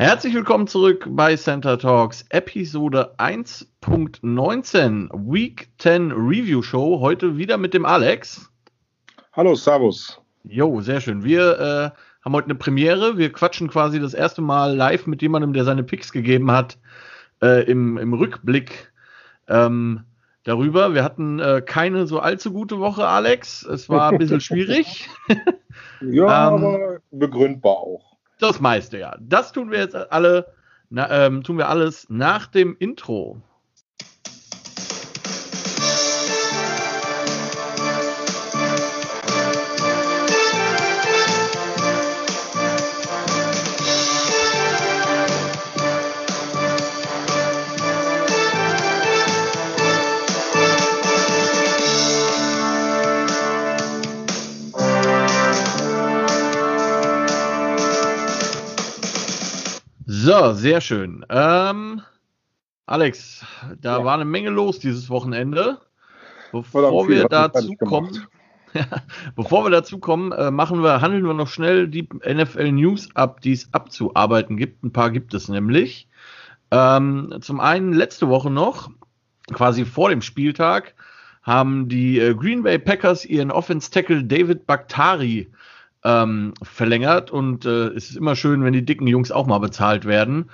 Herzlich willkommen zurück bei Center Talks, Episode 1.19, Week 10 Review Show. Heute wieder mit dem Alex. Hallo, Servus. Jo, sehr schön. Wir äh, haben heute eine Premiere. Wir quatschen quasi das erste Mal live mit jemandem, der seine Picks gegeben hat, äh, im, im Rückblick ähm, darüber. Wir hatten äh, keine so allzu gute Woche, Alex. Es war ein bisschen schwierig. ja, ähm, aber begründbar auch. Das meiste, ja. Das tun wir jetzt alle, na, ähm, tun wir alles nach dem Intro. Sehr schön. Ähm, Alex, da ja. war eine Menge los dieses Wochenende. Bevor wir dazu kommen, bevor wir dazu kommen, äh, machen wir, handeln wir noch schnell die NFL News ab, die es abzuarbeiten gibt. Ein paar gibt es nämlich. Ähm, zum einen letzte Woche noch, quasi vor dem Spieltag, haben die äh, Green Bay Packers ihren Offense Tackle David Bakhtari ähm, verlängert und äh, es ist immer schön, wenn die dicken Jungs auch mal bezahlt werden.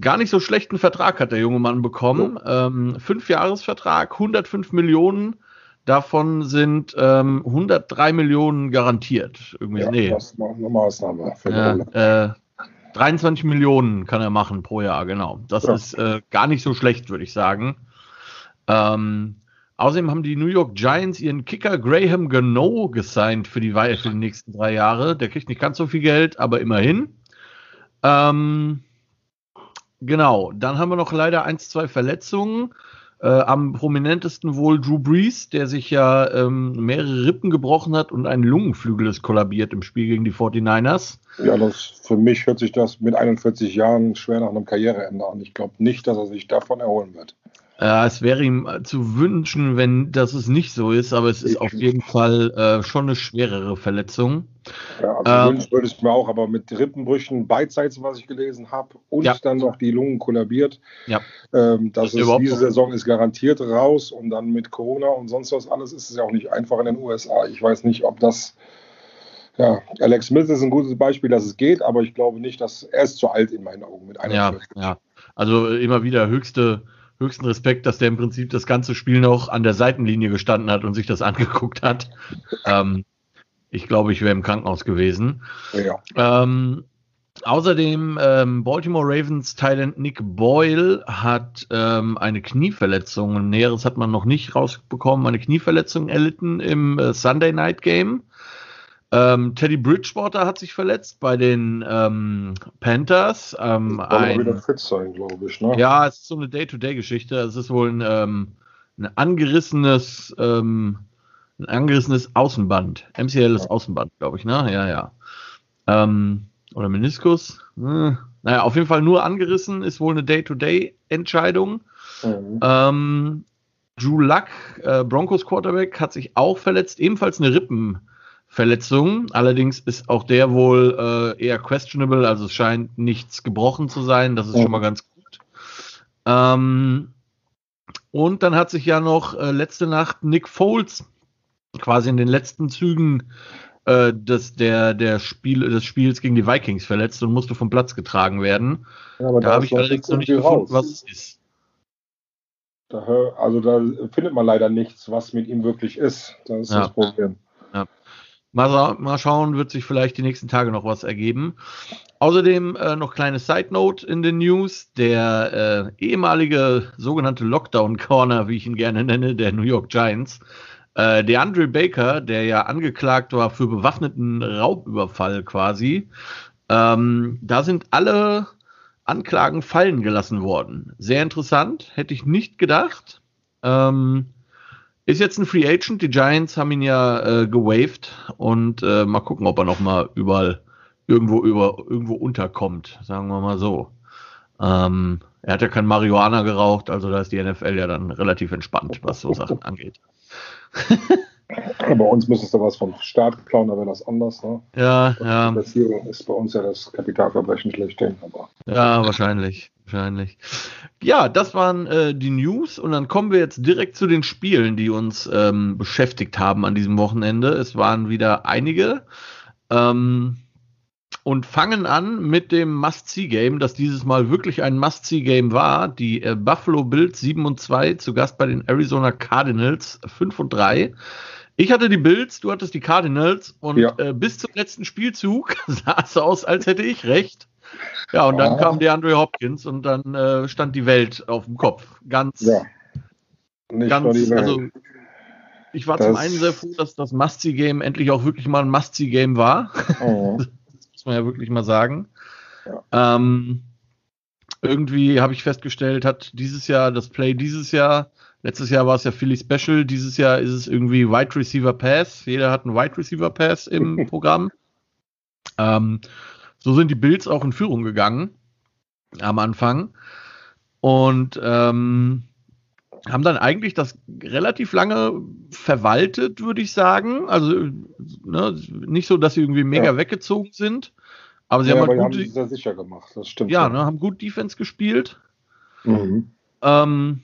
Gar nicht so schlechten Vertrag hat der junge Mann bekommen. Ähm, fünf Jahresvertrag, 105 Millionen. Davon sind ähm, 103 Millionen garantiert. Irgendwie, ja, nee. Das eine Maßnahme. Äh, äh, 23 Millionen kann er machen pro Jahr, genau. Das ja. ist äh, gar nicht so schlecht, würde ich sagen. Ähm, Außerdem haben die New York Giants ihren Kicker Graham Gano gesigned für die, für die nächsten drei Jahre. Der kriegt nicht ganz so viel Geld, aber immerhin. Ähm, genau, dann haben wir noch leider ein, zwei Verletzungen. Äh, am prominentesten wohl Drew Brees, der sich ja ähm, mehrere Rippen gebrochen hat und ein Lungenflügel ist kollabiert im Spiel gegen die 49ers. Ja, das, für mich hört sich das mit 41 Jahren schwer nach einem Karriereende an. Ich glaube nicht, dass er sich davon erholen wird. Äh, es wäre ihm zu wünschen, wenn das es nicht so ist, aber es ist ich auf jeden Fall äh, schon eine schwerere Verletzung. Ja, also ähm, wünschen würde ich mir auch, aber mit Rippenbrüchen beidseits, was ich gelesen habe, und ja. dann noch die Lungen kollabiert. Ja. Ähm, das, das ist, diese Saison ist garantiert raus und dann mit Corona und sonst was alles ist es ja auch nicht einfach in den USA. Ich weiß nicht, ob das ja, Alex Smith ist ein gutes Beispiel, dass es geht, aber ich glaube nicht, dass er ist zu alt in meinen Augen mit einer Ja, ja. Also immer wieder höchste höchsten Respekt, dass der im Prinzip das ganze Spiel noch an der Seitenlinie gestanden hat und sich das angeguckt hat. Ähm, ich glaube, ich wäre im Krankenhaus gewesen. Ja. Ähm, außerdem, ähm, Baltimore Ravens Thailand Nick Boyle hat ähm, eine Knieverletzung, Näheres hat man noch nicht rausbekommen, eine Knieverletzung erlitten im äh, Sunday Night Game. Ähm, Teddy Bridgewater hat sich verletzt bei den ähm, Panthers. Ähm, das ein, wieder fit sein, glaube ich. Ne? Ja, es ist so eine Day-to-Day-Geschichte. Es ist wohl ein, ähm, ein angerissenes, ähm, ein angerissenes Außenband. MCL ist ja. Außenband, glaube ich, ne? Ja, ja. Ähm, oder Meniskus. Hm. Naja, auf jeden Fall nur angerissen, ist wohl eine Day-to-Day-Entscheidung. Mhm. Ähm, Drew Luck, äh, Broncos Quarterback, hat sich auch verletzt, ebenfalls eine Rippen. Verletzung. Allerdings ist auch der wohl äh, eher questionable, also es scheint nichts gebrochen zu sein. Das ist ja. schon mal ganz gut. Ähm, und dann hat sich ja noch äh, letzte Nacht Nick Foles quasi in den letzten Zügen äh, des, der, der Spiel, des Spiels gegen die Vikings verletzt und musste vom Platz getragen werden. Ja, da habe ich allerdings noch nicht gefunden, was es ist. Da, also da findet man leider nichts, was mit ihm wirklich ist. Das ist ja. das Problem. Mal, mal, schauen, wird sich vielleicht die nächsten Tage noch was ergeben. Außerdem äh, noch kleine Side Note in den News. Der äh, ehemalige sogenannte Lockdown Corner, wie ich ihn gerne nenne, der New York Giants, äh, der Andre Baker, der ja angeklagt war für bewaffneten Raubüberfall quasi, ähm, da sind alle Anklagen fallen gelassen worden. Sehr interessant, hätte ich nicht gedacht. Ähm, ist jetzt ein Free Agent. Die Giants haben ihn ja äh, gewaved und äh, mal gucken, ob er noch mal überall irgendwo über irgendwo unterkommt, sagen wir mal so. Ähm, er hat ja kein Marihuana geraucht, also da ist die NFL ja dann relativ entspannt, was so Sachen angeht. Bei uns müsstest du was vom Staat klauen, da wäre das anders. Ne? Ja, ja. Das hier ist bei uns ja das Kapitalverbrechen schlechthin. Aber. Ja, wahrscheinlich. Wahrscheinlich. Ja, das waren äh, die News und dann kommen wir jetzt direkt zu den Spielen, die uns ähm, beschäftigt haben an diesem Wochenende. Es waren wieder einige. Ähm, und fangen an mit dem Must-See-Game, das dieses Mal wirklich ein Must-See-Game war. Die äh, Buffalo Bills 7 und 2 zu Gast bei den Arizona Cardinals 5 und 3. Ich hatte die Bills, du hattest die Cardinals und ja. äh, bis zum letzten Spielzug sah es aus, als hätte ich recht. Ja, und dann ah. kam der Andre Hopkins und dann äh, stand die Welt auf dem Kopf. Ganz, ja. Ganz, also ich war das zum einen sehr froh, dass das Must-See-Game endlich auch wirklich mal ein Must-See-Game war. Oh. muss man ja wirklich mal sagen. Ja. Ähm, irgendwie habe ich festgestellt, hat dieses Jahr das Play dieses Jahr, letztes Jahr war es ja Philly Special, dieses Jahr ist es irgendwie Wide Receiver Pass. Jeder hat einen Wide Receiver Pass im Programm. Ähm, so sind die Bills auch in Führung gegangen am Anfang und ähm, haben dann eigentlich das relativ lange verwaltet, würde ich sagen. Also ne, nicht so, dass sie irgendwie mega ja. weggezogen sind, aber sie ja, haben halt gut, haben sicher gemacht. Das stimmt. Ja, ne, haben gut Defense gespielt. Mhm. Ähm,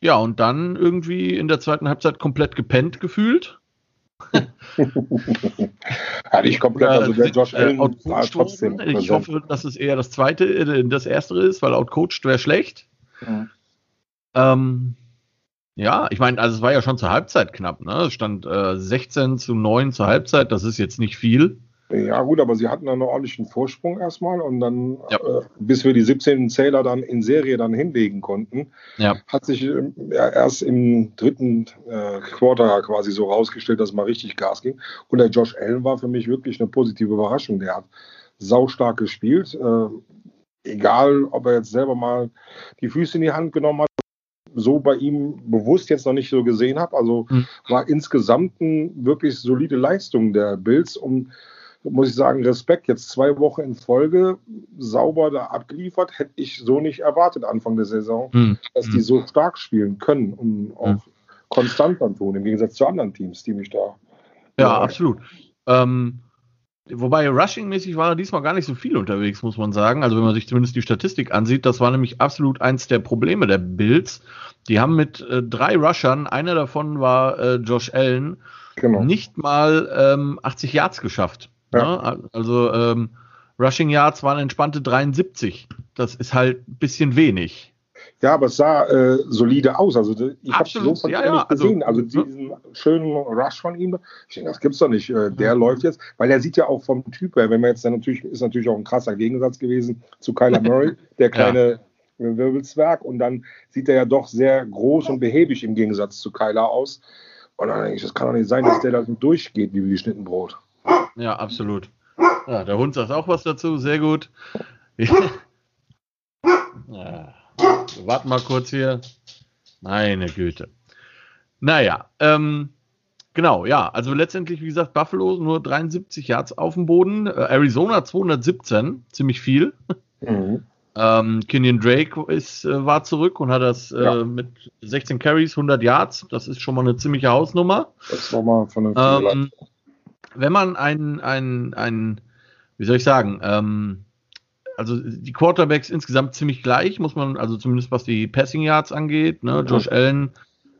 ja, und dann irgendwie in der zweiten Halbzeit komplett gepennt gefühlt. ja, nicht komplett, also der Josh äh, Allen war trotzdem. Ich hoffe, dass es eher das zweite, äh, das erste ist, weil outcoached wäre schlecht. Mhm. Ähm, ja, ich meine, also es war ja schon zur Halbzeit knapp, ne? Es stand äh, 16 zu 9 zur Halbzeit, das ist jetzt nicht viel. Ja, gut, aber sie hatten dann einen ordentlichen Vorsprung erstmal und dann, ja. äh, bis wir die 17 Zähler dann in Serie dann hinlegen konnten, ja. hat sich äh, erst im dritten äh, Quarter quasi so rausgestellt, dass mal richtig Gas ging. Und der Josh Allen war für mich wirklich eine positive Überraschung. Der hat saustark gespielt. Äh, egal, ob er jetzt selber mal die Füße in die Hand genommen hat so bei ihm bewusst jetzt noch nicht so gesehen habe. Also mhm. war insgesamt eine wirklich solide Leistung der Bills und muss ich sagen, Respekt. Jetzt zwei Wochen in Folge sauber da abgeliefert, hätte ich so nicht erwartet Anfang der Saison, mhm. dass die hm. so stark spielen können und auch mhm. konstant dann tun, im Gegensatz zu anderen Teams, die mich da. Ja, äh, absolut. Ähm, Wobei Rushing-mäßig war diesmal gar nicht so viel unterwegs, muss man sagen. Also wenn man sich zumindest die Statistik ansieht, das war nämlich absolut eins der Probleme der Bills. Die haben mit äh, drei Rushern, einer davon war äh, Josh Allen, genau. nicht mal ähm, 80 Yards geschafft. Ja. Ne? Also ähm, Rushing Yards waren entspannte 73. Das ist halt ein bisschen wenig. Ja, aber es sah äh, solide aus. Also ich habe so von ja, ihm nicht also, gesehen. Also, also diesen ja. schönen Rush von ihm. Ich denke, das gibt's doch nicht. Äh, der mhm. läuft jetzt, weil er sieht ja auch vom Typ her, wenn man jetzt dann natürlich, ist natürlich auch ein krasser Gegensatz gewesen zu Kyler Murray, der kleine ja. Wirbelzwerg. Und dann sieht er ja doch sehr groß und behäbig im Gegensatz zu Kyler aus. Und dann denke ich, das kann doch nicht sein, dass der da durchgeht wie wie Schnittenbrot. Ja, absolut. Ja, der Hund sagt auch was dazu, sehr gut. ja. Wir warten mal kurz hier. Meine Güte. Naja, ähm, genau, ja. Also letztendlich, wie gesagt, Buffalo nur 73 Yards auf dem Boden. Äh, Arizona 217, ziemlich viel. Mhm. Ähm, Kenyon Drake ist, äh, war zurück und hat das äh, ja. mit 16 Carries, 100 Yards. Das ist schon mal eine ziemliche Hausnummer. Das war mal von ähm, Wenn man ein, ein, ein, wie soll ich sagen, ähm, also die Quarterbacks insgesamt ziemlich gleich, muss man, also zumindest was die Passing Yards angeht. Ne? Josh Allen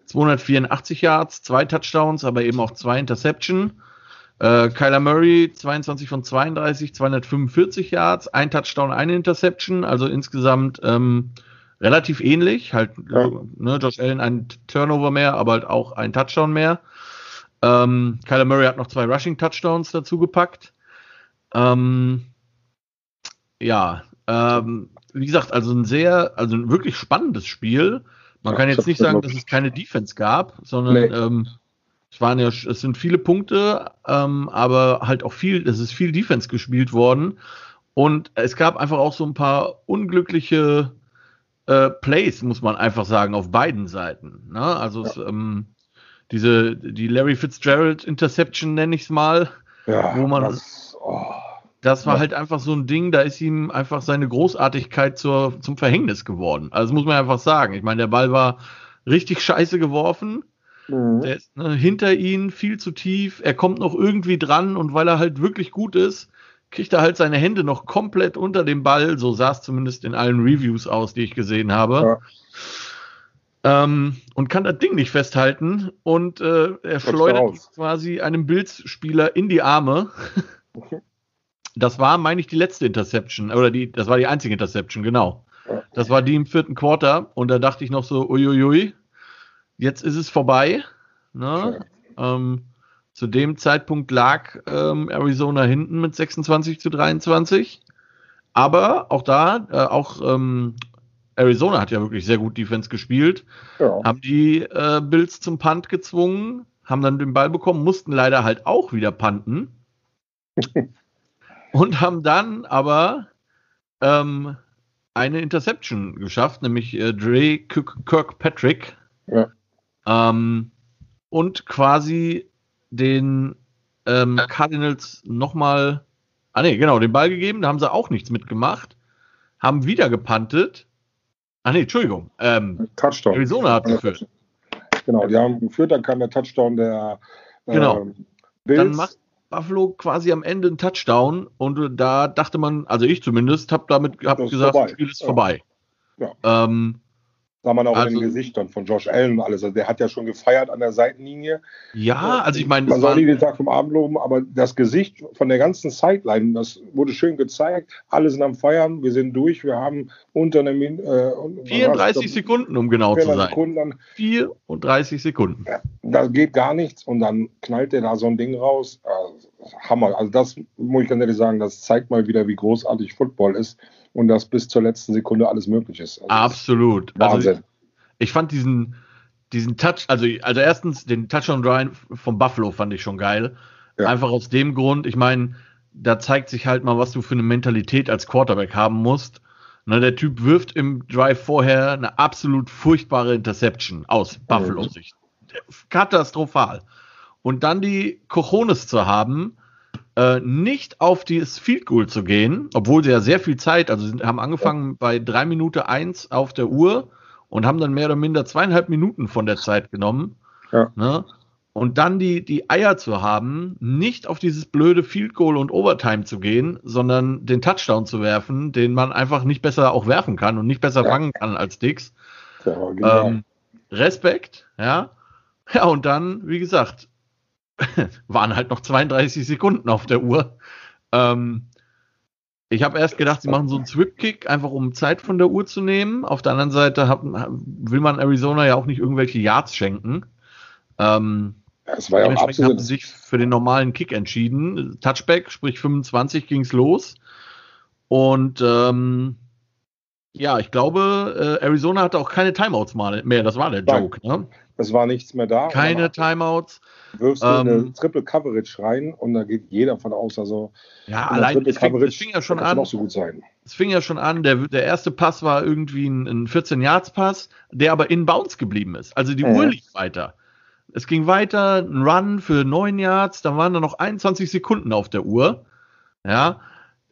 284 Yards, zwei Touchdowns, aber eben auch zwei Interception. Äh, Kyler Murray 22 von 32, 245 Yards, ein Touchdown, eine Interception, also insgesamt ähm, relativ ähnlich. Halt, ja. ne, Josh Allen ein Turnover mehr, aber halt auch ein Touchdown mehr. Ähm, Kyler Murray hat noch zwei Rushing Touchdowns dazu gepackt. Ähm, ja, ähm, wie gesagt, also ein sehr, also ein wirklich spannendes Spiel. Man ja, kann jetzt nicht sagen, dass es keine Defense gab, sondern nee. ähm, es waren ja, es sind viele Punkte, ähm, aber halt auch viel, es ist viel Defense gespielt worden. Und es gab einfach auch so ein paar unglückliche äh, Plays, muss man einfach sagen, auf beiden Seiten. Ne? Also ja. es, ähm, diese, die Larry Fitzgerald Interception nenne ich es mal, ja, wo man das, oh das war ja. halt einfach so ein Ding, da ist ihm einfach seine Großartigkeit zur, zum Verhängnis geworden. Also das muss man einfach sagen. Ich meine, der Ball war richtig scheiße geworfen. Mhm. Der ist ne, hinter ihm viel zu tief. Er kommt noch irgendwie dran und weil er halt wirklich gut ist, kriegt er halt seine Hände noch komplett unter dem Ball. So sah es zumindest in allen Reviews aus, die ich gesehen habe. Ja. Ähm, und kann das Ding nicht festhalten und äh, er schleudert quasi einem Bills-Spieler in die Arme. Das war, meine ich, die letzte Interception oder die, das war die einzige Interception, genau. Das war die im vierten Quarter und da dachte ich noch so, uiuiui, jetzt ist es vorbei. Ne? Ähm, zu dem Zeitpunkt lag ähm, Arizona hinten mit 26 zu 23. Aber auch da, äh, auch ähm, Arizona hat ja wirklich sehr gut Defense gespielt. Ja. Haben die äh, Bills zum Punt gezwungen, haben dann den Ball bekommen, mussten leider halt auch wieder punten. und haben dann aber ähm, eine Interception geschafft, nämlich äh, Dre Kirkpatrick. Ja. Ähm, und quasi den ähm, Cardinals nochmal, ah ne, genau, den Ball gegeben, da haben sie auch nichts mitgemacht, haben wieder gepantet. Ah ne, Entschuldigung. Ähm, Touchdown. Arizona hat geführt. Genau, die haben geführt, dann kam der Touchdown der äh, genau. Bills. Dann macht Buffalo quasi am Ende einen Touchdown und da dachte man, also ich zumindest, habe damit hab gesagt, das Spiel ist ja. vorbei. Ja. Ähm, sah man auch also, in den also Gesichtern von Josh Allen und alles. Also der hat ja schon gefeiert an der Seitenlinie. Ja, also ich meine. Man soll nicht den Tag vom Abend loben, aber das Gesicht von der ganzen Sideline, das wurde schön gezeigt. Alle sind am Feiern, wir sind durch, wir haben unter einem. Äh, 34 Sekunden, um genau zu sein. Sekunden dann, 34 Sekunden. Ja, da geht gar nichts und dann knallt der da so ein Ding raus. Äh, Hammer. Also das muss ich ganz ehrlich sagen, das zeigt mal wieder, wie großartig Football ist und dass bis zur letzten Sekunde alles möglich ist. Also Absolut. Ist also ich, ich, fand diesen, diesen Touch, also, also erstens den Touchdown Drive vom Buffalo fand ich schon geil. Ja. Einfach aus dem Grund, ich meine, da zeigt sich halt mal, was du für eine Mentalität als Quarterback haben musst. Na, der Typ wirft im Drive vorher eine absolut furchtbare Interception aus Buffalo-Sicht. Katastrophal. Und dann die Cojones zu haben, äh, nicht auf das Field Goal zu gehen, obwohl sie ja sehr viel Zeit, also sind, haben angefangen bei drei Minuten eins auf der Uhr und haben dann mehr oder minder zweieinhalb Minuten von der Zeit genommen. Ja. Ne? Und dann die, die Eier zu haben, nicht auf dieses blöde Field Goal und Overtime zu gehen, sondern den Touchdown zu werfen, den man einfach nicht besser auch werfen kann und nicht besser ja. fangen kann als Dix. Ja, genau. ähm, Respekt, ja. Ja, und dann, wie gesagt, waren halt noch 32 Sekunden auf der Uhr. Ähm, ich habe erst gedacht, sie machen so einen Swip-Kick, einfach um Zeit von der Uhr zu nehmen. Auf der anderen Seite hab, will man Arizona ja auch nicht irgendwelche Yards schenken. Ähm, das war ja dementsprechend haben sie sich für den normalen Kick entschieden. Touchback, sprich 25 ging es los. Und ähm, ja, ich glaube, äh, Arizona hatte auch keine Timeouts mehr. Das war der Joke. Ne? Es war nichts mehr da. Keine Timeouts. Wirfst du ähm, eine Triple Coverage rein und da geht jeder von aus. Also ja, allein es fing, es fing, ja schon an. So gut sein. Es fing ja schon an. Der, der erste Pass war irgendwie ein, ein 14 Yards Pass, der aber in Bounds geblieben ist. Also die ja. Uhr lief weiter. Es ging weiter, ein Run für 9 Yards, dann waren da noch 21 Sekunden auf der Uhr. Ja,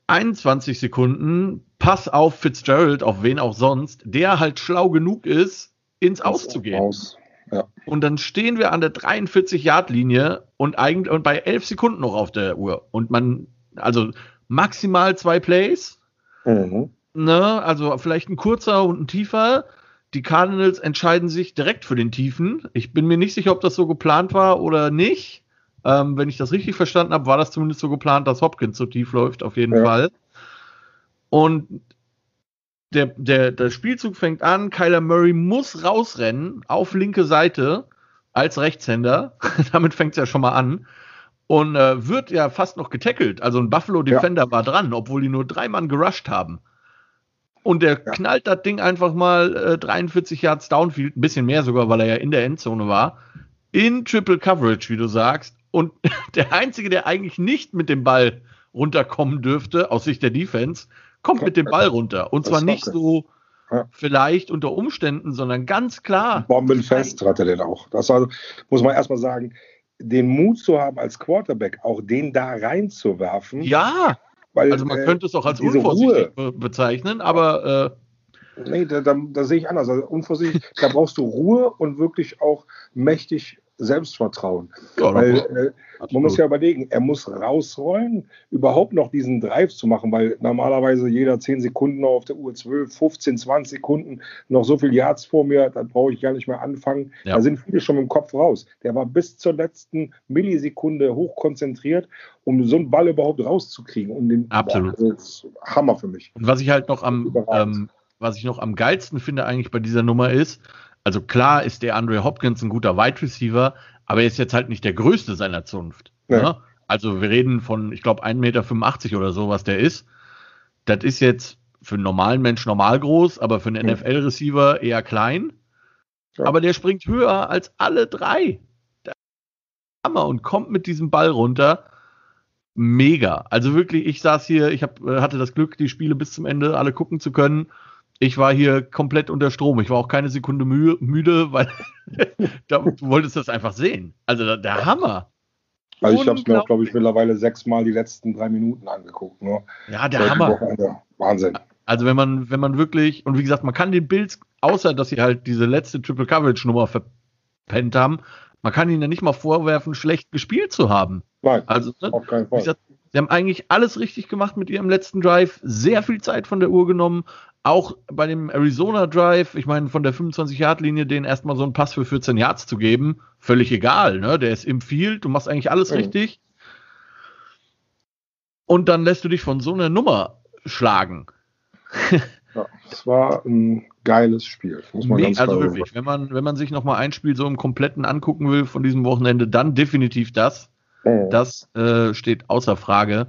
21 Sekunden, Pass auf Fitzgerald, auf wen auch sonst, der halt schlau genug ist, ins Auszugehen. Aus. Ja. Und dann stehen wir an der 43-Yard-Linie und eigentlich und bei 11 Sekunden noch auf der Uhr. Und man, also maximal zwei Plays. Mhm. Ne, also vielleicht ein kurzer und ein tiefer. Die Cardinals entscheiden sich direkt für den Tiefen. Ich bin mir nicht sicher, ob das so geplant war oder nicht. Ähm, wenn ich das richtig verstanden habe, war das zumindest so geplant, dass Hopkins so tief läuft, auf jeden ja. Fall. Und der, der, der Spielzug fängt an, Kyler Murray muss rausrennen auf linke Seite als Rechtshänder. Damit fängt es ja schon mal an. Und äh, wird ja fast noch getackelt. Also ein Buffalo Defender ja. war dran, obwohl die nur drei Mann gerusht haben. Und der ja. knallt das Ding einfach mal äh, 43 Yards Downfield, ein bisschen mehr sogar, weil er ja in der Endzone war, in Triple Coverage, wie du sagst. Und der Einzige, der eigentlich nicht mit dem Ball runterkommen dürfte, aus Sicht der Defense, kommt mit dem Ball runter. Und zwar nicht so ja. vielleicht unter Umständen, sondern ganz klar. Bombenfest hat er den auch. Das also, muss man erstmal sagen, den Mut zu haben, als Quarterback auch den da reinzuwerfen. Ja, weil, also man äh, könnte es auch als unvorsichtig Ruhe, bezeichnen, aber. Äh, nee, da, da, da, sehe ich anders. Also unvorsichtig, da brauchst du Ruhe und wirklich auch mächtig Selbstvertrauen. Ja, weil äh, man muss ja überlegen, er muss rausrollen, überhaupt noch diesen Drive zu machen, weil normalerweise jeder 10 Sekunden auf der Uhr 12, 15, 20 Sekunden noch so viel Yards vor mir, da brauche ich gar nicht mehr anfangen. Ja. Da sind viele schon mit dem Kopf raus. Der war bis zur letzten Millisekunde hochkonzentriert, um so einen Ball überhaupt rauszukriegen. Und den, Absolut. Boah, das ist Hammer für mich. Und was ich halt noch am, ähm, was ich noch am geilsten finde eigentlich bei dieser Nummer ist, also klar ist der Andre Hopkins ein guter Wide Receiver, aber er ist jetzt halt nicht der größte seiner Zunft. Ja. Ne? Also wir reden von, ich glaube, 1,85 Meter oder so, was der ist. Das ist jetzt für einen normalen Mensch normal groß, aber für einen. NFL-Receiver eher klein. Ja. Aber der springt höher als alle drei. Hammer und kommt mit diesem Ball runter. Mega. Also wirklich, ich saß hier, ich hab, äh, hatte das Glück, die Spiele bis zum Ende alle gucken zu können ich war hier komplett unter Strom. Ich war auch keine Sekunde müde, müde weil du wolltest das einfach sehen. Also der Hammer. Also ich habe es mir auch, glaube ich, mittlerweile sechsmal die letzten drei Minuten angeguckt. Ne? Ja, der Hammer. Wochenende. Wahnsinn. Also wenn man, wenn man wirklich, und wie gesagt, man kann den Bills, außer dass sie halt diese letzte Triple Coverage Nummer verpennt haben, man kann ihnen ja nicht mal vorwerfen, schlecht gespielt zu haben. Nein, also, ne, auf keinen Fall. Gesagt, sie haben eigentlich alles richtig gemacht mit ihrem letzten Drive, sehr viel Zeit von der Uhr genommen, auch bei dem Arizona Drive, ich meine, von der 25-Yard-Linie den erstmal so einen Pass für 14 Yards zu geben, völlig egal, ne? Der ist im Field, du machst eigentlich alles mhm. richtig. Und dann lässt du dich von so einer Nummer schlagen. ja, es war ein geiles Spiel, muss man nee, ganz Also wirklich, wenn man, wenn man sich nochmal ein Spiel so im Kompletten angucken will von diesem Wochenende, dann definitiv das. Mhm. Das äh, steht außer Frage.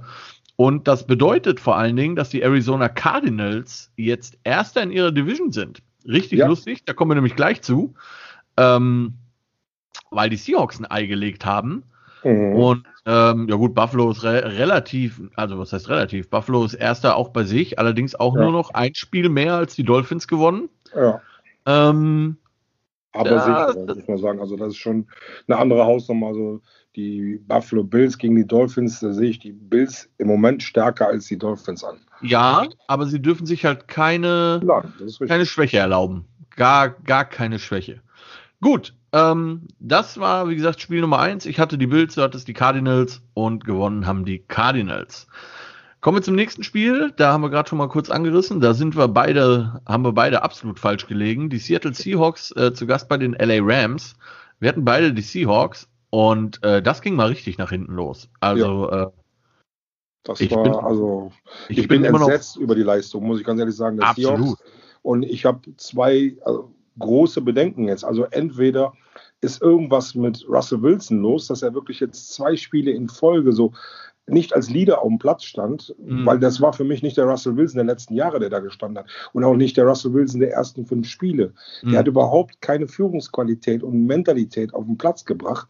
Und das bedeutet vor allen Dingen, dass die Arizona Cardinals jetzt Erster in ihrer Division sind. Richtig ja. lustig, da kommen wir nämlich gleich zu, ähm, weil die Seahawks ein Ei gelegt haben. Mhm. Und ähm, ja gut, Buffalo ist re relativ, also was heißt relativ? Buffalo ist Erster auch bei sich, allerdings auch ja. nur noch ein Spiel mehr als die Dolphins gewonnen. Ja. Ähm, aber ja, sicher, muss man sagen. Also das ist schon eine andere Hausnummer. Also die Buffalo Bills gegen die Dolphins, da sehe ich die Bills im Moment stärker als die Dolphins an. Ja, aber sie dürfen sich halt keine, Nein, keine Schwäche erlauben. Gar, gar keine Schwäche. Gut, ähm, das war, wie gesagt, Spiel Nummer eins. Ich hatte die Bills, du hattest die Cardinals und gewonnen haben die Cardinals. Kommen wir zum nächsten Spiel. Da haben wir gerade schon mal kurz angerissen. Da sind wir beide, haben wir beide absolut falsch gelegen. Die Seattle Seahawks äh, zu Gast bei den LA Rams. Wir hatten beide die Seahawks und äh, das ging mal richtig nach hinten los. Also, ja. äh, das ich war, bin, also, ich, ich bin, bin entsetzt über die Leistung, muss ich ganz ehrlich sagen. absolut. Seahawks. Und ich habe zwei also, große Bedenken jetzt. Also, entweder ist irgendwas mit Russell Wilson los, dass er wirklich jetzt zwei Spiele in Folge so nicht als Leader auf dem Platz stand, mhm. weil das war für mich nicht der Russell Wilson der letzten Jahre, der da gestanden hat und auch nicht der Russell Wilson der ersten fünf Spiele. Mhm. Der hat überhaupt keine Führungsqualität und Mentalität auf den Platz gebracht.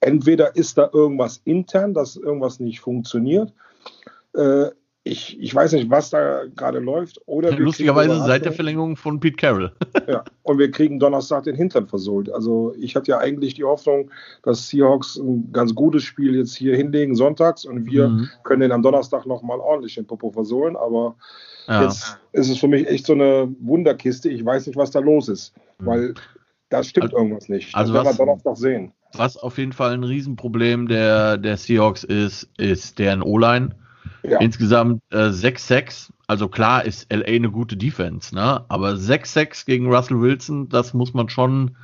Entweder ist da irgendwas intern, dass irgendwas nicht funktioniert. Äh, ich, ich weiß nicht, was da gerade läuft. Oder Lustigerweise seit der Verlängerung von Pete Carroll. ja, und wir kriegen Donnerstag den Hintern versohlt. Also ich hatte ja eigentlich die Hoffnung, dass Seahawks ein ganz gutes Spiel jetzt hier hinlegen sonntags und wir mhm. können den am Donnerstag nochmal ordentlich den Popo versohlen. Aber ja. jetzt ist es für mich echt so eine Wunderkiste. Ich weiß nicht, was da los ist, mhm. weil da stimmt also, irgendwas nicht. Das also werden wir Donnerstag sehen. Was auf jeden Fall ein Riesenproblem der, der Seahawks ist, ist deren O-Line ja. Insgesamt äh, 6-6. Also klar ist LA eine gute Defense, ne? Aber 6-6 gegen Russell Wilson, das muss man schon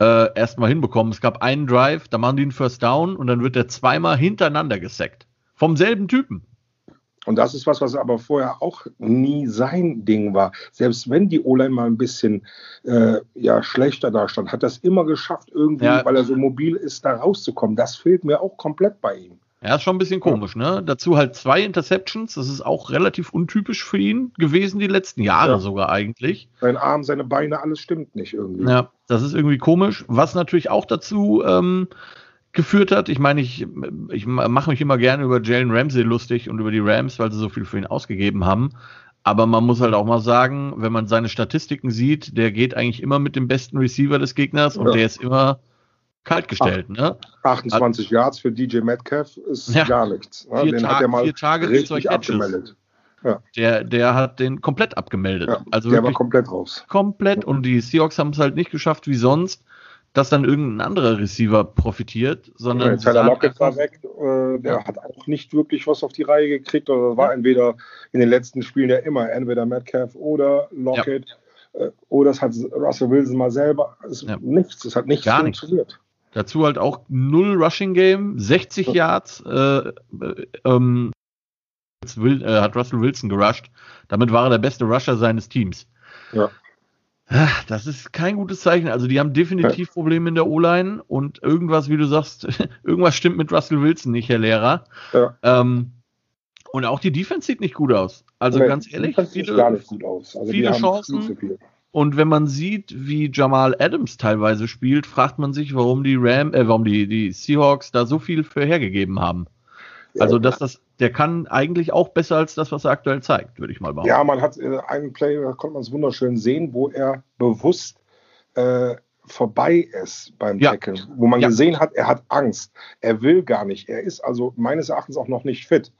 äh, erstmal hinbekommen. Es gab einen Drive, da machen die einen First Down und dann wird der zweimal hintereinander gesackt. Vom selben Typen. Und das ist was, was aber vorher auch nie sein Ding war. Selbst wenn die O-Line mal ein bisschen äh, ja, schlechter da stand, hat das immer geschafft, irgendwie, ja. weil er so mobil ist, da rauszukommen. Das fehlt mir auch komplett bei ihm. Ja, ist schon ein bisschen komisch, ne? Dazu halt zwei Interceptions, das ist auch relativ untypisch für ihn gewesen, die letzten Jahre ja. sogar eigentlich. Sein Arm, seine Beine, alles stimmt nicht irgendwie. Ja, das ist irgendwie komisch. Was natürlich auch dazu ähm, geführt hat, ich meine, ich, ich mache mich immer gerne über Jalen Ramsey lustig und über die Rams, weil sie so viel für ihn ausgegeben haben. Aber man muss halt auch mal sagen, wenn man seine Statistiken sieht, der geht eigentlich immer mit dem besten Receiver des Gegners und ja. der ist immer kaltgestellt. Ne? 28 Hat, Yards für DJ Metcalf ist ja, gar nichts. Ne? Den hat er mal vier Tage, richtig abgemeldet. Ja. Der, der hat den komplett abgemeldet. Ja, also der war komplett raus. Komplett. Und die Seahawks haben es halt nicht geschafft, wie sonst, dass dann irgendein anderer Receiver profitiert, sondern. Ja, Tyler Lockett war weg, äh, der ja. hat auch nicht wirklich was auf die Reihe gekriegt, oder war entweder in den letzten Spielen ja immer entweder Metcalf oder Lockett. Äh, oder es hat Russell Wilson mal selber. Es nichts, es hat nichts Gar funktioniert. Nichts. Dazu halt auch null Rushing Game, 60 Yards, äh, äh, ähm, hat Russell Wilson gerusht. Damit war er der beste Rusher seines Teams. Ja. Ah, das ist kein gutes Zeichen. Also die haben definitiv ja. Probleme in der O-Line und irgendwas, wie du sagst, irgendwas stimmt mit Russell Wilson nicht, Herr Lehrer. Ja. Ähm, und auch die Defense sieht nicht gut aus. Also nee, ganz ehrlich, viele, gar nicht gut aus. Also viele Chancen. Und wenn man sieht, wie Jamal Adams teilweise spielt, fragt man sich, warum die Ram, äh, warum die, die Seahawks da so viel für hergegeben haben. Also, dass das, der kann eigentlich auch besser als das, was er aktuell zeigt, würde ich mal behaupten. Ja, man hat äh, einen Play, da konnte man es wunderschön sehen, wo er bewusst äh, vorbei ist beim ja. Tackle, wo man ja. gesehen hat, er hat Angst. Er will gar nicht. Er ist also meines Erachtens auch noch nicht fit.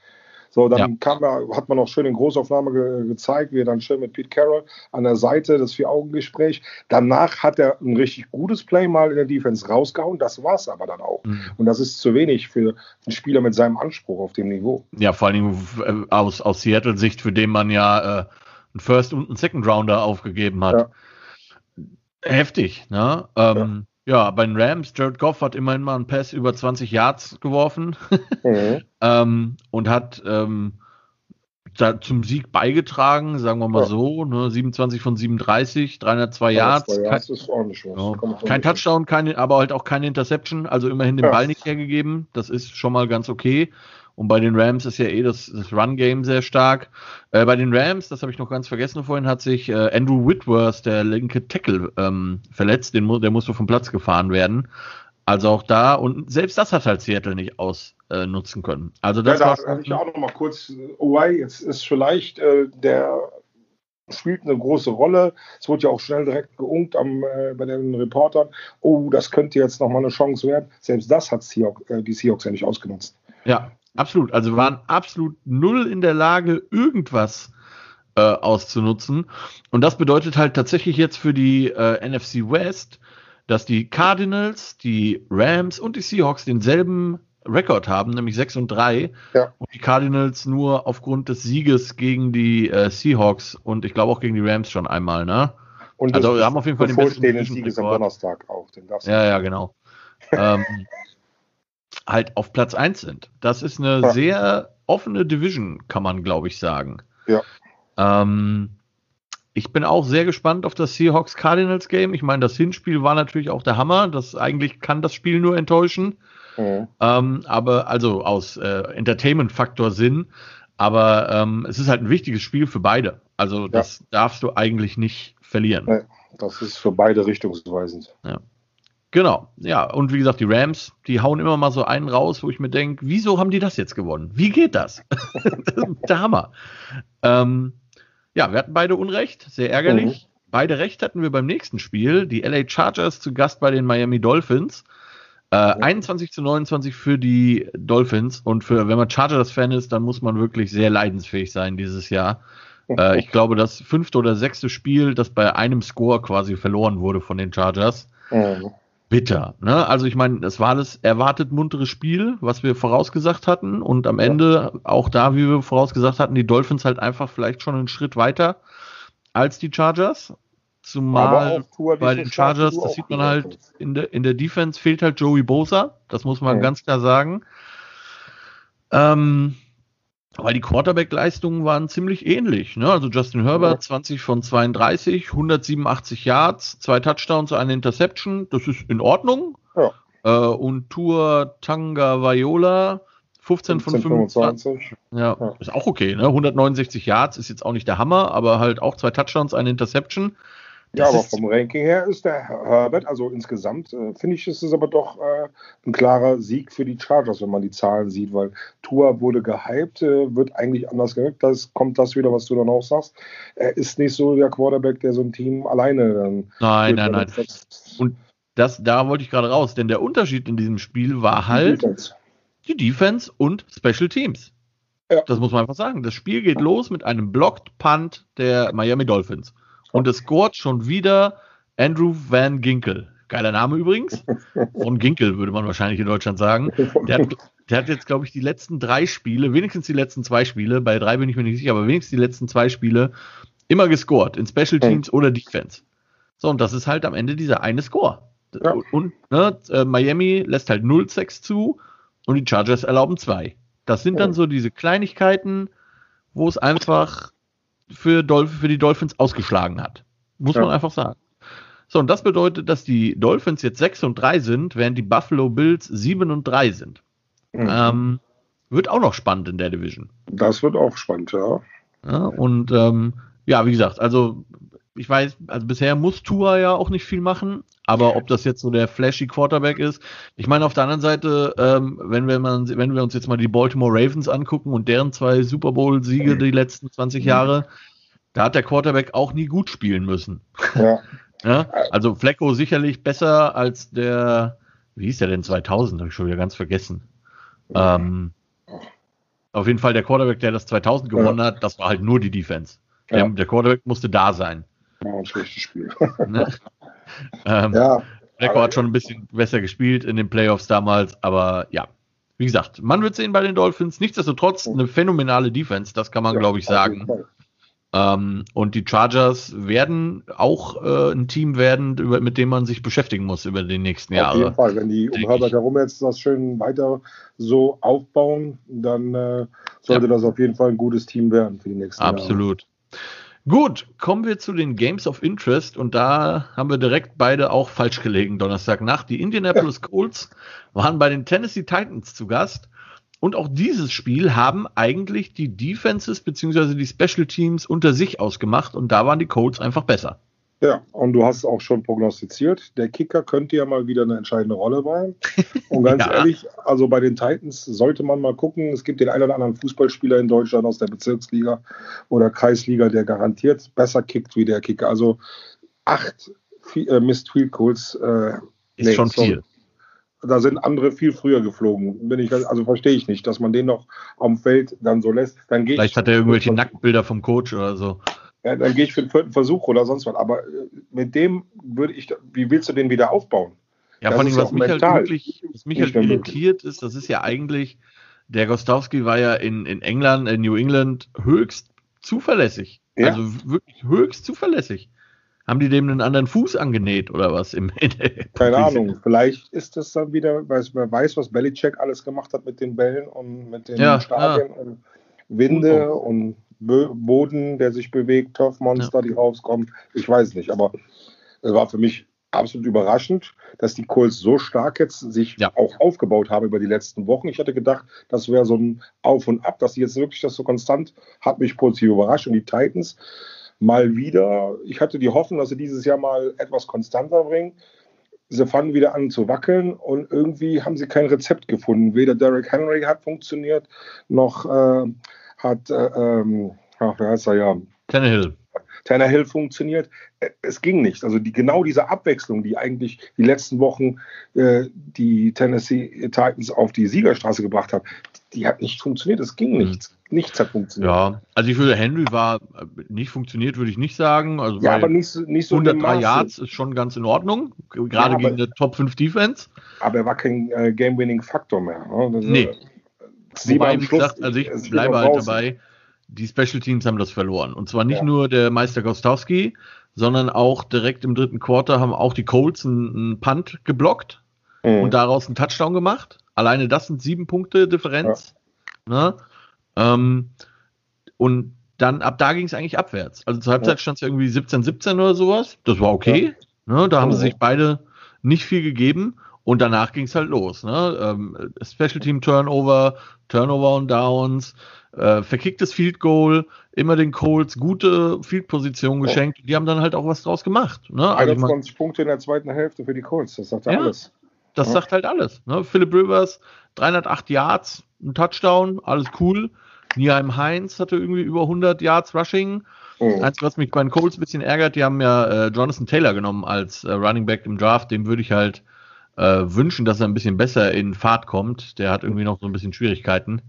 So, dann ja. kam er, hat man auch schön in Großaufnahme ge gezeigt, wie er dann schön mit Pete Carroll an der Seite, das Vier-Augen-Gespräch. Danach hat er ein richtig gutes Play mal in der Defense rausgehauen, das war es aber dann auch. Mhm. Und das ist zu wenig für einen Spieler mit seinem Anspruch auf dem Niveau. Ja, vor allem äh, aus, aus Seattle-Sicht, für den man ja äh, einen First- und einen Second-Rounder aufgegeben hat. Ja. Heftig, ne? Ähm, ja, bei den Rams, Jared Goff hat immerhin mal einen Pass über 20 Yards geworfen mhm. ähm, und hat ähm, da zum Sieg beigetragen, sagen wir mal ja. so. Ne? 27 von 37, 302 ja, Yards. Kein. Ja, kein Touchdown, keine, aber halt auch keine Interception, also immerhin den Ball nicht hergegeben. Das ist schon mal ganz okay. Und bei den Rams ist ja eh das, das Run-Game sehr stark. Äh, bei den Rams, das habe ich noch ganz vergessen vorhin, hat sich äh, Andrew Whitworth, der linke Tackle, ähm, verletzt. Den, der musste vom Platz gefahren werden. Also auch da, und selbst das hat halt Seattle nicht ausnutzen äh, können. Also das ja, da war ich auch noch mal kurz, oh, jetzt ist vielleicht äh, der spielt eine große Rolle. Es wurde ja auch schnell direkt geunkt am, äh, bei den Reportern. Oh, das könnte jetzt noch mal eine Chance werden. Selbst das hat Seahawks, äh, die Seahawks ja nicht ausgenutzt. Ja, Absolut. Also waren absolut null in der Lage, irgendwas äh, auszunutzen. Und das bedeutet halt tatsächlich jetzt für die äh, NFC West, dass die Cardinals, die Rams und die Seahawks denselben Rekord haben, nämlich 6 und 3. Ja. Und die Cardinals nur aufgrund des Sieges gegen die äh, Seahawks und ich glaube auch gegen die Rams schon einmal, ne? Und also wir haben auf jeden Fall den besten Sieg ist am Donnerstag auch. Den ja, ja, genau. ähm, halt auf Platz 1 sind. Das ist eine ja. sehr offene Division, kann man, glaube ich, sagen. Ja. Ähm, ich bin auch sehr gespannt auf das Seahawks Cardinals Game. Ich meine, das Hinspiel war natürlich auch der Hammer. Das eigentlich kann das Spiel nur enttäuschen. Mhm. Ähm, aber also aus äh, Entertainment-Faktor Sinn. Aber ähm, es ist halt ein wichtiges Spiel für beide. Also das ja. darfst du eigentlich nicht verlieren. Nee, das ist für beide richtungsweisend. Ja. Genau, ja. Und wie gesagt, die Rams, die hauen immer mal so einen raus, wo ich mir denke, wieso haben die das jetzt gewonnen? Wie geht das? der Hammer. Ähm, ja, wir hatten beide Unrecht, sehr ärgerlich. Mhm. Beide Recht hatten wir beim nächsten Spiel. Die LA Chargers zu Gast bei den Miami Dolphins. Äh, 21 zu 29 für die Dolphins. Und für, wenn man Chargers-Fan ist, dann muss man wirklich sehr leidensfähig sein dieses Jahr. Äh, ich glaube, das fünfte oder sechste Spiel, das bei einem Score quasi verloren wurde von den Chargers. Mhm bitter. Ne? Also ich meine, es war alles erwartet munteres Spiel, was wir vorausgesagt hatten. Und am ja. Ende, auch da, wie wir vorausgesagt hatten, die Dolphins halt einfach vielleicht schon einen Schritt weiter als die Chargers. Zumal bei den Chargers, das sieht man halt in der, in der Defense, fehlt halt Joey Bosa. Das muss man ja. ganz klar sagen. Ähm, weil die Quarterback-Leistungen waren ziemlich ähnlich. Ne? Also Justin Herbert, ja. 20 von 32, 187 Yards, zwei Touchdowns, eine Interception. Das ist in Ordnung. Ja. Äh, und Tour Tanga Viola, 15, 15 von 25. 25. Ja, ja, ist auch okay. Ne? 169 Yards ist jetzt auch nicht der Hammer, aber halt auch zwei Touchdowns, eine Interception. Ja, aber vom Ranking her ist der Herbert, also insgesamt äh, finde ich, ist es aber doch äh, ein klarer Sieg für die Chargers, wenn man die Zahlen sieht, weil Tua wurde gehypt, äh, wird eigentlich anders gewirkt. Das kommt das wieder, was du dann auch sagst. Er ist nicht so der Quarterback, der so ein Team alleine dann. Nein, nein, nein. Und das, da wollte ich gerade raus, denn der Unterschied in diesem Spiel war halt die Defense, die Defense und Special Teams. Ja. Das muss man einfach sagen. Das Spiel geht los mit einem Blocked Punt der Miami Dolphins. Und es scored schon wieder Andrew Van Ginkel. geiler Name übrigens, von Ginkel würde man wahrscheinlich in Deutschland sagen. Der hat, der hat jetzt, glaube ich, die letzten drei Spiele, wenigstens die letzten zwei Spiele, bei drei bin ich mir nicht sicher, aber wenigstens die letzten zwei Spiele immer gescored, in Special Teams mhm. oder Defense. So, und das ist halt am Ende dieser eine Score. Ja. Und ne, äh, Miami lässt halt 0-6 zu und die Chargers erlauben zwei. Das sind dann so diese Kleinigkeiten, wo es einfach für, Dolph für die Dolphins ausgeschlagen hat. Muss ja. man einfach sagen. So, und das bedeutet, dass die Dolphins jetzt 6 und 3 sind, während die Buffalo Bills 7 und 3 sind. Mhm. Ähm, wird auch noch spannend in der Division. Das wird auch spannend, ja. ja und ähm, ja, wie gesagt, also ich weiß, also bisher muss Tua ja auch nicht viel machen, aber ob das jetzt so der flashy Quarterback ist, ich meine auf der anderen Seite, ähm, wenn wir man, wenn wir uns jetzt mal die Baltimore Ravens angucken und deren zwei Super Bowl Siege die letzten 20 Jahre, da hat der Quarterback auch nie gut spielen müssen. Ja. ja? Also Flecko sicherlich besser als der, wie hieß der denn 2000? Habe ich schon wieder ganz vergessen. Ähm, auf jeden Fall der Quarterback, der das 2000 gewonnen ja. hat, das war halt nur die Defense. Der, der Quarterback musste da sein. War ein schlechtes Spiel. ne? ähm, ja. Flacco hat schon ein bisschen besser gespielt in den Playoffs damals, aber ja. Wie gesagt, man wird sehen bei den Dolphins. Nichtsdestotrotz eine phänomenale Defense, das kann man, ja, glaube ich, sagen. Ähm, und die Chargers werden auch äh, ein Team werden, über, mit dem man sich beschäftigen muss über die nächsten Jahre. Auf jeden Fall, wenn die um Herbert herum jetzt das schön weiter so aufbauen, dann äh, sollte ja. das auf jeden Fall ein gutes Team werden für die nächsten Absolut. Jahre. Absolut. Gut, kommen wir zu den Games of Interest und da haben wir direkt beide auch falsch gelegen Donnerstagnacht. Die Indianapolis Colts waren bei den Tennessee Titans zu Gast und auch dieses Spiel haben eigentlich die Defenses bzw. die Special Teams unter sich ausgemacht und da waren die Colts einfach besser. Ja, und du hast es auch schon prognostiziert. Der Kicker könnte ja mal wieder eine entscheidende Rolle sein. Und ganz ja. ehrlich, also bei den Titans sollte man mal gucken. Es gibt den einen oder anderen Fußballspieler in Deutschland aus der Bezirksliga oder Kreisliga, der garantiert besser kickt wie der Kicker. Also acht äh, Missed Field Goals. Äh, ist nee, schon viel. Da sind andere viel früher geflogen. Bin ich, also verstehe ich nicht, dass man den noch am Feld dann so lässt. Dann Vielleicht hat er irgendwelche Nacktbilder vom Coach oder so. Ja, dann gehe ich für den vierten Versuch oder sonst was. Aber äh, mit dem würde ich, wie willst du den wieder aufbauen? Ja, das vor allem, was mich halt wirklich, was mich halt irritiert ist, das ist ja eigentlich, der Gostowski war ja in, in England, in New England höchst zuverlässig. Ja. Also wirklich höchst zuverlässig. Haben die dem einen anderen Fuß angenäht oder was? Im, Keine Ahnung. Vielleicht ist das dann wieder, weil man weiß, was Belichick alles gemacht hat mit den Bällen und mit den ja, Stadien ja. und Winde und Boden, der sich bewegt, Turfmonster, ja. die rauskommen. Ich weiß nicht, aber es war für mich absolut überraschend, dass die Colts so stark jetzt sich ja. auch aufgebaut haben über die letzten Wochen. Ich hatte gedacht, das wäre so ein Auf und Ab, dass sie jetzt wirklich das so konstant hat mich positiv überrascht. Und die Titans mal wieder, ich hatte die Hoffnung, dass sie dieses Jahr mal etwas konstanter bringen. Sie fangen wieder an zu wackeln und irgendwie haben sie kein Rezept gefunden. Weder Derrick Henry hat funktioniert, noch äh, hat, äh, ähm, ach, wer heißt er ja? Tannehill. Tannehill funktioniert. Äh, es ging nicht. Also die, genau diese Abwechslung, die eigentlich die letzten Wochen äh, die Tennessee Titans auf die Siegerstraße gebracht hat, die hat nicht funktioniert. Es ging mhm. nichts. Nichts hat funktioniert. Ja, also ich würde, Henry war äh, nicht funktioniert, würde ich nicht sagen. Also ja, aber nicht, nicht so 103 Yards ist schon ganz in Ordnung, gerade ja, gegen eine Top 5 Defense. Aber er war kein äh, Game-Winning-Faktor mehr. Ne? Das, nee. Äh, Wobei, wie gesagt, also ich bleibe halt dabei, die Special Teams haben das verloren. Und zwar nicht ja. nur der Meister Gostowski, sondern auch direkt im dritten Quarter haben auch die Colts einen, einen Punt geblockt mhm. und daraus einen Touchdown gemacht. Alleine das sind sieben Punkte Differenz. Ja. Ne? Ähm, und dann ab da ging es eigentlich abwärts. Also zur Halbzeit ja. stand es irgendwie 17-17 oder sowas. Das war okay. Ne? Da haben sie sich beide nicht viel gegeben. Und danach ging es halt los. Ne? Ähm, Special Team Turnover, Turnover und Downs, äh, verkicktes Field Goal, immer den Colts gute Field Position geschenkt. Oh. Die haben dann halt auch was draus gemacht. Ne? Also 21 Punkte in der zweiten Hälfte für die Colts, das sagt ja, alles. Das ja. sagt halt alles. Ne? Philip Rivers, 308 Yards, ein Touchdown, alles cool. Nieheim Heinz hatte irgendwie über 100 Yards Rushing. Mhm. Eins, was mich bei den Colts ein bisschen ärgert, die haben ja äh, Jonathan Taylor genommen als äh, Running Back im Draft. Dem würde ich halt äh, wünschen, dass er ein bisschen besser in Fahrt kommt. Der hat irgendwie noch so ein bisschen Schwierigkeiten.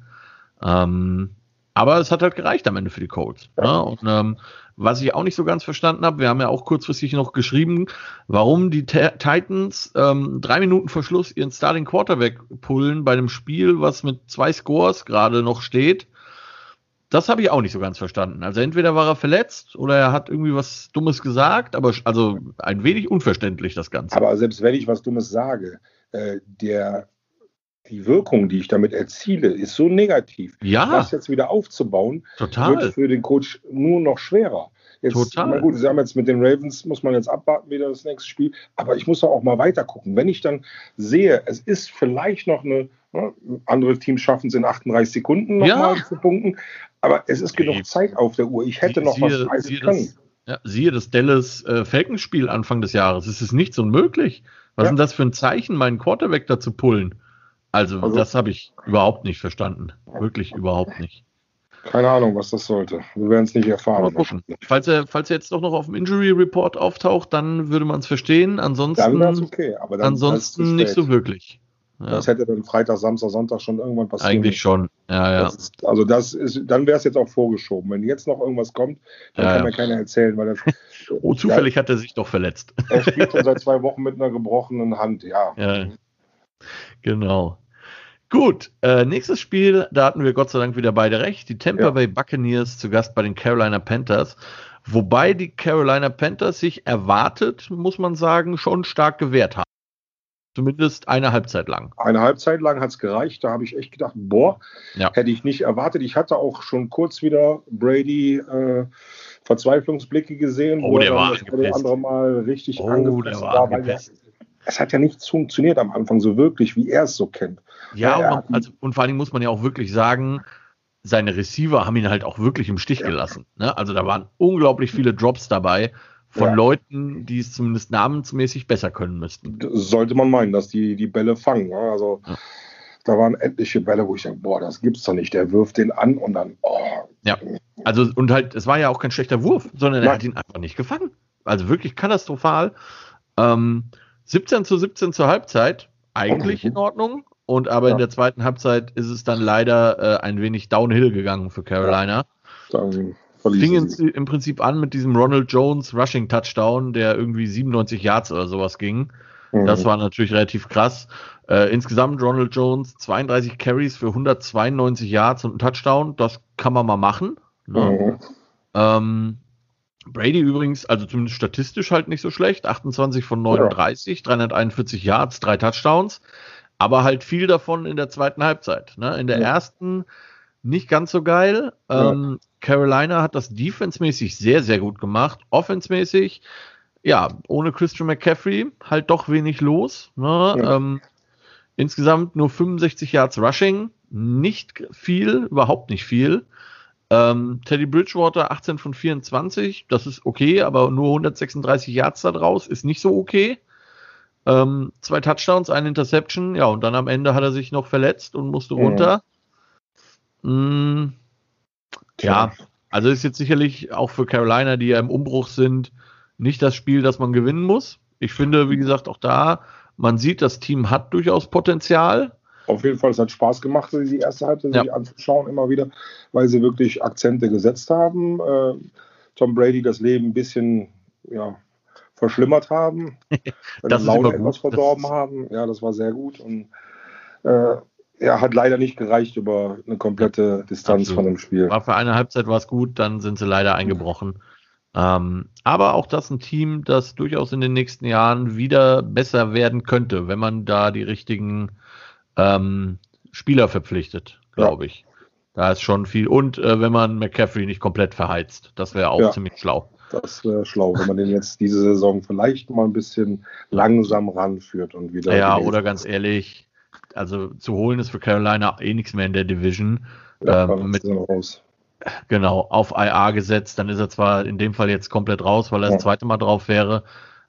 Ähm, Aber es hat halt gereicht am Ende für die Colts. Ne? Und ähm, was ich auch nicht so ganz verstanden habe, wir haben ja auch kurzfristig noch geschrieben, warum die T Titans ähm, drei Minuten vor Schluss ihren Starting Quarterback pullen bei einem Spiel, was mit zwei Scores gerade noch steht. Das habe ich auch nicht so ganz verstanden. Also entweder war er verletzt oder er hat irgendwie was Dummes gesagt, aber also ein wenig unverständlich das Ganze. Aber selbst wenn ich was Dummes sage, äh, der die Wirkung, die ich damit erziele, ist so negativ. Ja. Das jetzt wieder aufzubauen, Total. wird für den Coach nur noch schwerer. Jetzt, Total. Na gut, Sie haben jetzt mit den Ravens, muss man jetzt abwarten, wieder das nächste Spiel. Aber ich muss doch auch mal weiter gucken. Wenn ich dann sehe, es ist vielleicht noch eine, ne, andere Teams schaffen es in 38 Sekunden nochmal ja. zu punkten, aber es ist genug Zeit auf der Uhr. Ich hätte noch siehe, was reißen können. Das, ja, siehe das Dallas äh, Falcons-Spiel Anfang des Jahres. Es ist nicht so unmöglich. Was ja. ist denn das für ein Zeichen, meinen Quarterback da zu pullen? Also, also das habe ich überhaupt nicht verstanden. Wirklich überhaupt nicht. Keine Ahnung, was das sollte. Wir werden es nicht erfahren. Falls er, falls er jetzt doch noch auf dem Injury Report auftaucht, dann würde man es verstehen. Ansonsten, dann okay, aber dann ansonsten nicht so wirklich. Ja. Das hätte dann Freitag, Samstag, Sonntag schon irgendwann passiert. Eigentlich schon, ja, ja. Das ist, also das ist, dann wäre es jetzt auch vorgeschoben. Wenn jetzt noch irgendwas kommt, dann ja, kann mir keiner erzählen, weil das. oh, zufällig hat er sich doch verletzt. er spielt schon seit zwei Wochen mit einer gebrochenen Hand, ja. Ja. Genau. Gut, äh, nächstes Spiel, da hatten wir Gott sei Dank wieder beide recht. Die Tampa. Bay Buccaneers zu Gast bei den Carolina Panthers. Wobei die Carolina Panthers sich erwartet, muss man sagen, schon stark gewehrt haben. Zumindest eine Halbzeit lang. Eine Halbzeit lang hat es gereicht. Da habe ich echt gedacht, boah, ja. hätte ich nicht erwartet. Ich hatte auch schon kurz wieder Brady äh, Verzweiflungsblicke gesehen, oh, wo der war das andere Mal richtig oh, angepasst war. war es hat ja nichts funktioniert am Anfang so wirklich, wie er es so kennt. Ja, und, man, also, und, vor allem muss man ja auch wirklich sagen, seine Receiver haben ihn halt auch wirklich im Stich ja. gelassen. Ne? Also da waren unglaublich viele Drops dabei von ja. Leuten, die es zumindest namensmäßig besser können müssten. Sollte man meinen, dass die die Bälle fangen. Ne? Also ja. da waren etliche Bälle, wo ich denke, boah, das gibt's doch nicht. Der wirft den an und dann, oh. Ja, also und halt, es war ja auch kein schlechter Wurf, sondern Nein. er hat ihn einfach nicht gefangen. Also wirklich katastrophal. Ähm, 17 zu 17 zur Halbzeit, eigentlich in Ordnung. Und aber ja. in der zweiten Halbzeit ist es dann leider äh, ein wenig downhill gegangen für Carolina. Ja, Fing im Prinzip an mit diesem Ronald Jones Rushing Touchdown, der irgendwie 97 Yards oder sowas ging. Mhm. Das war natürlich relativ krass. Äh, insgesamt Ronald Jones 32 Carries für 192 Yards und ein Touchdown. Das kann man mal machen. Ne? Mhm. Ähm, Brady übrigens, also zumindest statistisch halt nicht so schlecht. 28 von 39, ja. 341 Yards, drei Touchdowns. Aber halt viel davon in der zweiten Halbzeit. Ne? In der ja. ersten nicht ganz so geil. Ja. Ähm, Carolina hat das defensemäßig sehr, sehr gut gemacht. Offensmäßig, ja, ohne Christian McCaffrey halt doch wenig los. Ne? Ähm, insgesamt nur 65 Yards Rushing. Nicht viel, überhaupt nicht viel. Ähm, Teddy Bridgewater 18 von 24, das ist okay, aber nur 136 Yards da draus ist nicht so okay. Ähm, zwei Touchdowns, eine Interception, ja, und dann am Ende hat er sich noch verletzt und musste runter. Mhm. Mm, ja, also ist jetzt sicherlich auch für Carolina, die ja im Umbruch sind, nicht das Spiel, das man gewinnen muss. Ich finde, wie gesagt, auch da, man sieht, das Team hat durchaus Potenzial. Auf jeden Fall, es hat Spaß gemacht, die erste Halbzeit ja. sich anzuschauen, immer wieder, weil sie wirklich Akzente gesetzt haben. Äh, Tom Brady das Leben ein bisschen ja, verschlimmert haben, das Laune etwas verdorben haben. Ja, das war sehr gut. Und äh, ja, hat leider nicht gereicht über eine komplette Distanz Absolut. von dem Spiel. War für eine Halbzeit war es gut, dann sind sie leider eingebrochen. Ähm, aber auch das ein Team, das durchaus in den nächsten Jahren wieder besser werden könnte, wenn man da die richtigen ähm, Spieler verpflichtet, glaube ja. ich. Da ist schon viel. Und äh, wenn man McCaffrey nicht komplett verheizt, das wäre auch ja, ziemlich schlau. Das wäre schlau, wenn man den jetzt diese Saison vielleicht mal ein bisschen langsam ranführt und wieder. Ja, oder ganz ehrlich, also zu holen ist für Carolina eh nichts mehr in der Division. Ja, ähm, mit, raus. Genau, auf IA gesetzt, dann ist er zwar in dem Fall jetzt komplett raus, weil er ja. das zweite Mal drauf wäre,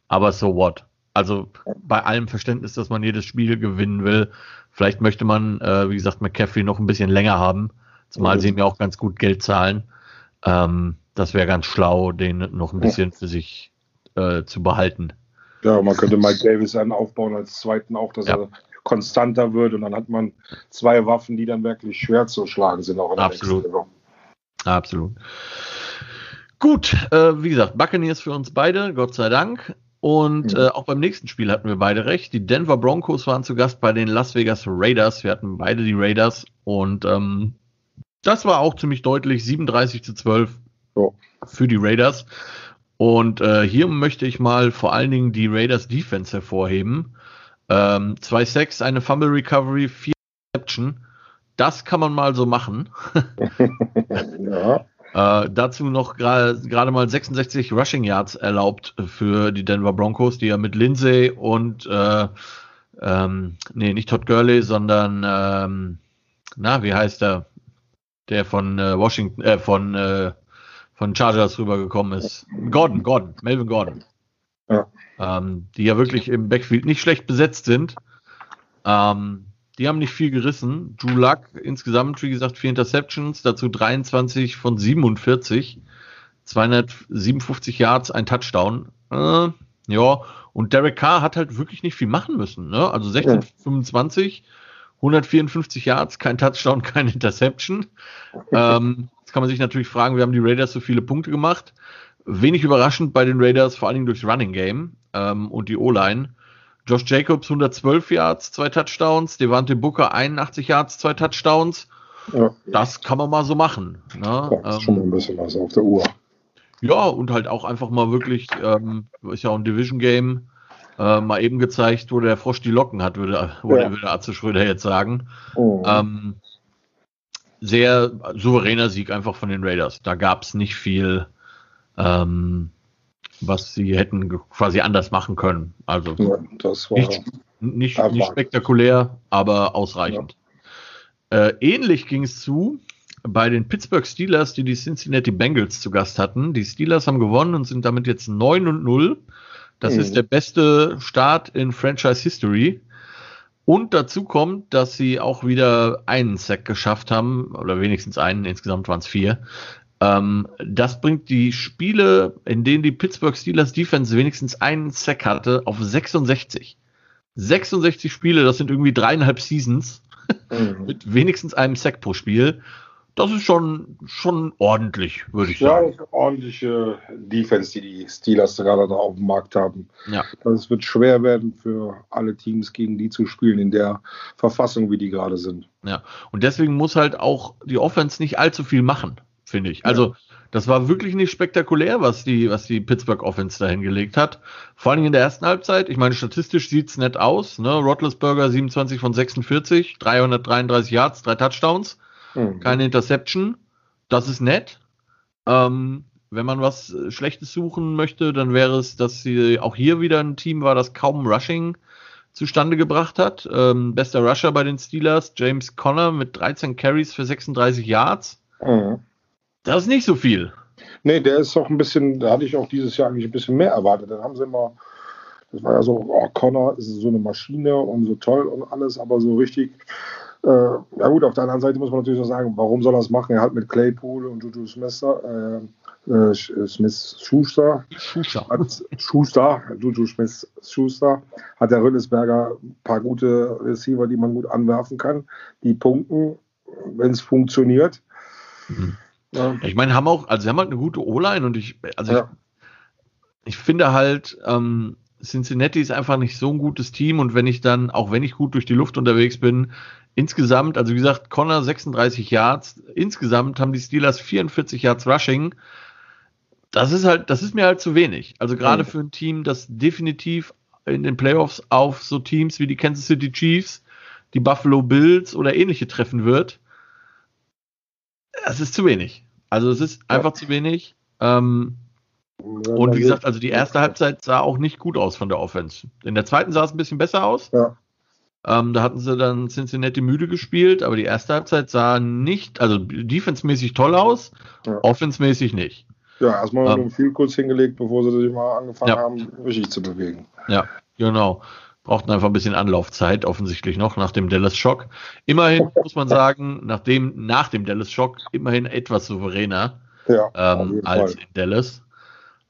aber so what? Also bei allem Verständnis, dass man jedes Spiel gewinnen will, Vielleicht möchte man, äh, wie gesagt, McCaffrey noch ein bisschen länger haben, zumal mhm. sie ihm ja auch ganz gut Geld zahlen. Ähm, das wäre ganz schlau, den noch ein bisschen für sich äh, zu behalten. Ja, man könnte Mike Davis dann aufbauen als zweiten auch, dass ja. er konstanter wird und dann hat man zwei Waffen, die dann wirklich schwer zu schlagen sind auch in der Absolut. Absolut. Gut, äh, wie gesagt, Buccaneers für uns beide, Gott sei Dank. Und mhm. äh, auch beim nächsten Spiel hatten wir beide recht. Die Denver Broncos waren zu Gast bei den Las Vegas Raiders. Wir hatten beide die Raiders und ähm, das war auch ziemlich deutlich, 37 zu 12 oh. für die Raiders. Und äh, hier möchte ich mal vor allen Dingen die Raiders Defense hervorheben. Ähm, zwei Sacks, eine Fumble Recovery, vier Reception. Das kann man mal so machen. ja. Äh, dazu noch gerade mal 66 Rushing Yards erlaubt für die Denver Broncos, die ja mit Lindsay und äh, ähm, nee, nicht Todd Gurley, sondern ähm, na, wie heißt er? Der von äh, Washington, äh, von äh, von Chargers rübergekommen ist. Gordon, Gordon, Melvin Gordon. Ja. Ähm, die ja wirklich im Backfield nicht schlecht besetzt sind. Ähm, die haben nicht viel gerissen. Drew Luck insgesamt, wie gesagt, vier Interceptions, dazu 23 von 47, 257 Yards, ein Touchdown. Äh, ja, und Derek Carr hat halt wirklich nicht viel machen müssen. Ne? Also 16, ja. 25, 154 Yards, kein Touchdown, kein Interception. ähm, jetzt kann man sich natürlich fragen, wir haben die Raiders so viele Punkte gemacht. Wenig überraschend bei den Raiders, vor allen Dingen durchs Running Game ähm, und die O-Line. Josh Jacobs 112 Yards, zwei Touchdowns. Devante Booker 81 Yards, zwei Touchdowns. Ja. Das kann man mal so machen. Ne? Das ist schon mal ein bisschen was auf der Uhr. Ja, und halt auch einfach mal wirklich, ähm, ist ja auch ein Division Game, äh, mal eben gezeigt, wo der Frosch die Locken hat, würde, würde, ja. würde Atze Schröder jetzt sagen. Oh. Ähm, sehr souveräner Sieg einfach von den Raiders. Da gab es nicht viel, ähm, was sie hätten quasi anders machen können. Also ja, das war nicht, nicht, nicht spektakulär, aber ausreichend. Ja. Äh, ähnlich ging es zu bei den Pittsburgh Steelers, die die Cincinnati Bengals zu Gast hatten. Die Steelers haben gewonnen und sind damit jetzt 9 und 0. Das mhm. ist der beste Start in Franchise History. Und dazu kommt, dass sie auch wieder einen Sack geschafft haben, oder wenigstens einen, insgesamt waren es vier. Ähm, das bringt die Spiele, in denen die Pittsburgh Steelers Defense wenigstens einen Sack hatte, auf 66. 66 Spiele, das sind irgendwie dreieinhalb Seasons mhm. mit wenigstens einem Sack pro Spiel. Das ist schon, schon ordentlich, würde ich ja, sagen. Ja, ordentliche Defense, die die Steelers gerade da auf dem Markt haben. Ja. Das wird schwer werden für alle Teams, gegen die zu spielen, in der Verfassung, wie die gerade sind. Ja, und deswegen muss halt auch die Offense nicht allzu viel machen finde ich. Also, das war wirklich nicht spektakulär, was die, was die Pittsburgh Offense da hingelegt hat. Vor allem in der ersten Halbzeit. Ich meine, statistisch sieht es nett aus. Ne? Rotlesburger 27 von 46, 333 Yards, drei Touchdowns, mhm. keine Interception. Das ist nett. Ähm, wenn man was Schlechtes suchen möchte, dann wäre es, dass sie auch hier wieder ein Team war, das kaum Rushing zustande gebracht hat. Ähm, bester Rusher bei den Steelers, James Conner mit 13 Carries für 36 Yards. Mhm. Das ist nicht so viel. Nee, der ist auch ein bisschen, da hatte ich auch dieses Jahr eigentlich ein bisschen mehr erwartet. Dann haben sie immer, das war ja so, oh, Connor ist so eine Maschine und so toll und alles, aber so richtig. Äh, ja gut, auf der anderen Seite muss man natürlich auch sagen, warum soll er das machen? Er hat mit Claypool und Juju Smith, äh, äh, Smith Schuster, Schuster. Hat, Schuster, Juju Smith Schuster, hat der Rüllesberger ein paar gute Receiver, die man gut anwerfen kann, die punkten, wenn es funktioniert. Mhm. Ja. Ich meine, haben auch, also sie haben halt eine gute O-Line und ich, also ja. ich, ich, finde halt, ähm, Cincinnati ist einfach nicht so ein gutes Team und wenn ich dann, auch wenn ich gut durch die Luft unterwegs bin, insgesamt, also wie gesagt, Connor 36 Yards, insgesamt haben die Steelers 44 Yards Rushing. Das ist halt, das ist mir halt zu wenig. Also gerade mhm. für ein Team, das definitiv in den Playoffs auf so Teams wie die Kansas City Chiefs, die Buffalo Bills oder ähnliche treffen wird, es ist zu wenig. Also es ist einfach zu wenig. Ähm, und wie gesagt, also die erste Halbzeit sah auch nicht gut aus von der Offense. In der zweiten sah es ein bisschen besser aus. Ja. Ähm, da hatten sie dann Cincinnati müde gespielt, aber die erste Halbzeit sah nicht, also defensemäßig toll aus, ja. offensmäßig nicht. Ja, erstmal ähm, viel kurz hingelegt, bevor sie sich mal angefangen ja. haben, richtig zu bewegen. Ja, genau brauchten einfach ein bisschen Anlaufzeit, offensichtlich noch nach dem Dallas-Schock. Immerhin muss man sagen, nachdem, nach dem Dallas-Schock immerhin etwas souveräner ja, ähm, als Fall. in Dallas.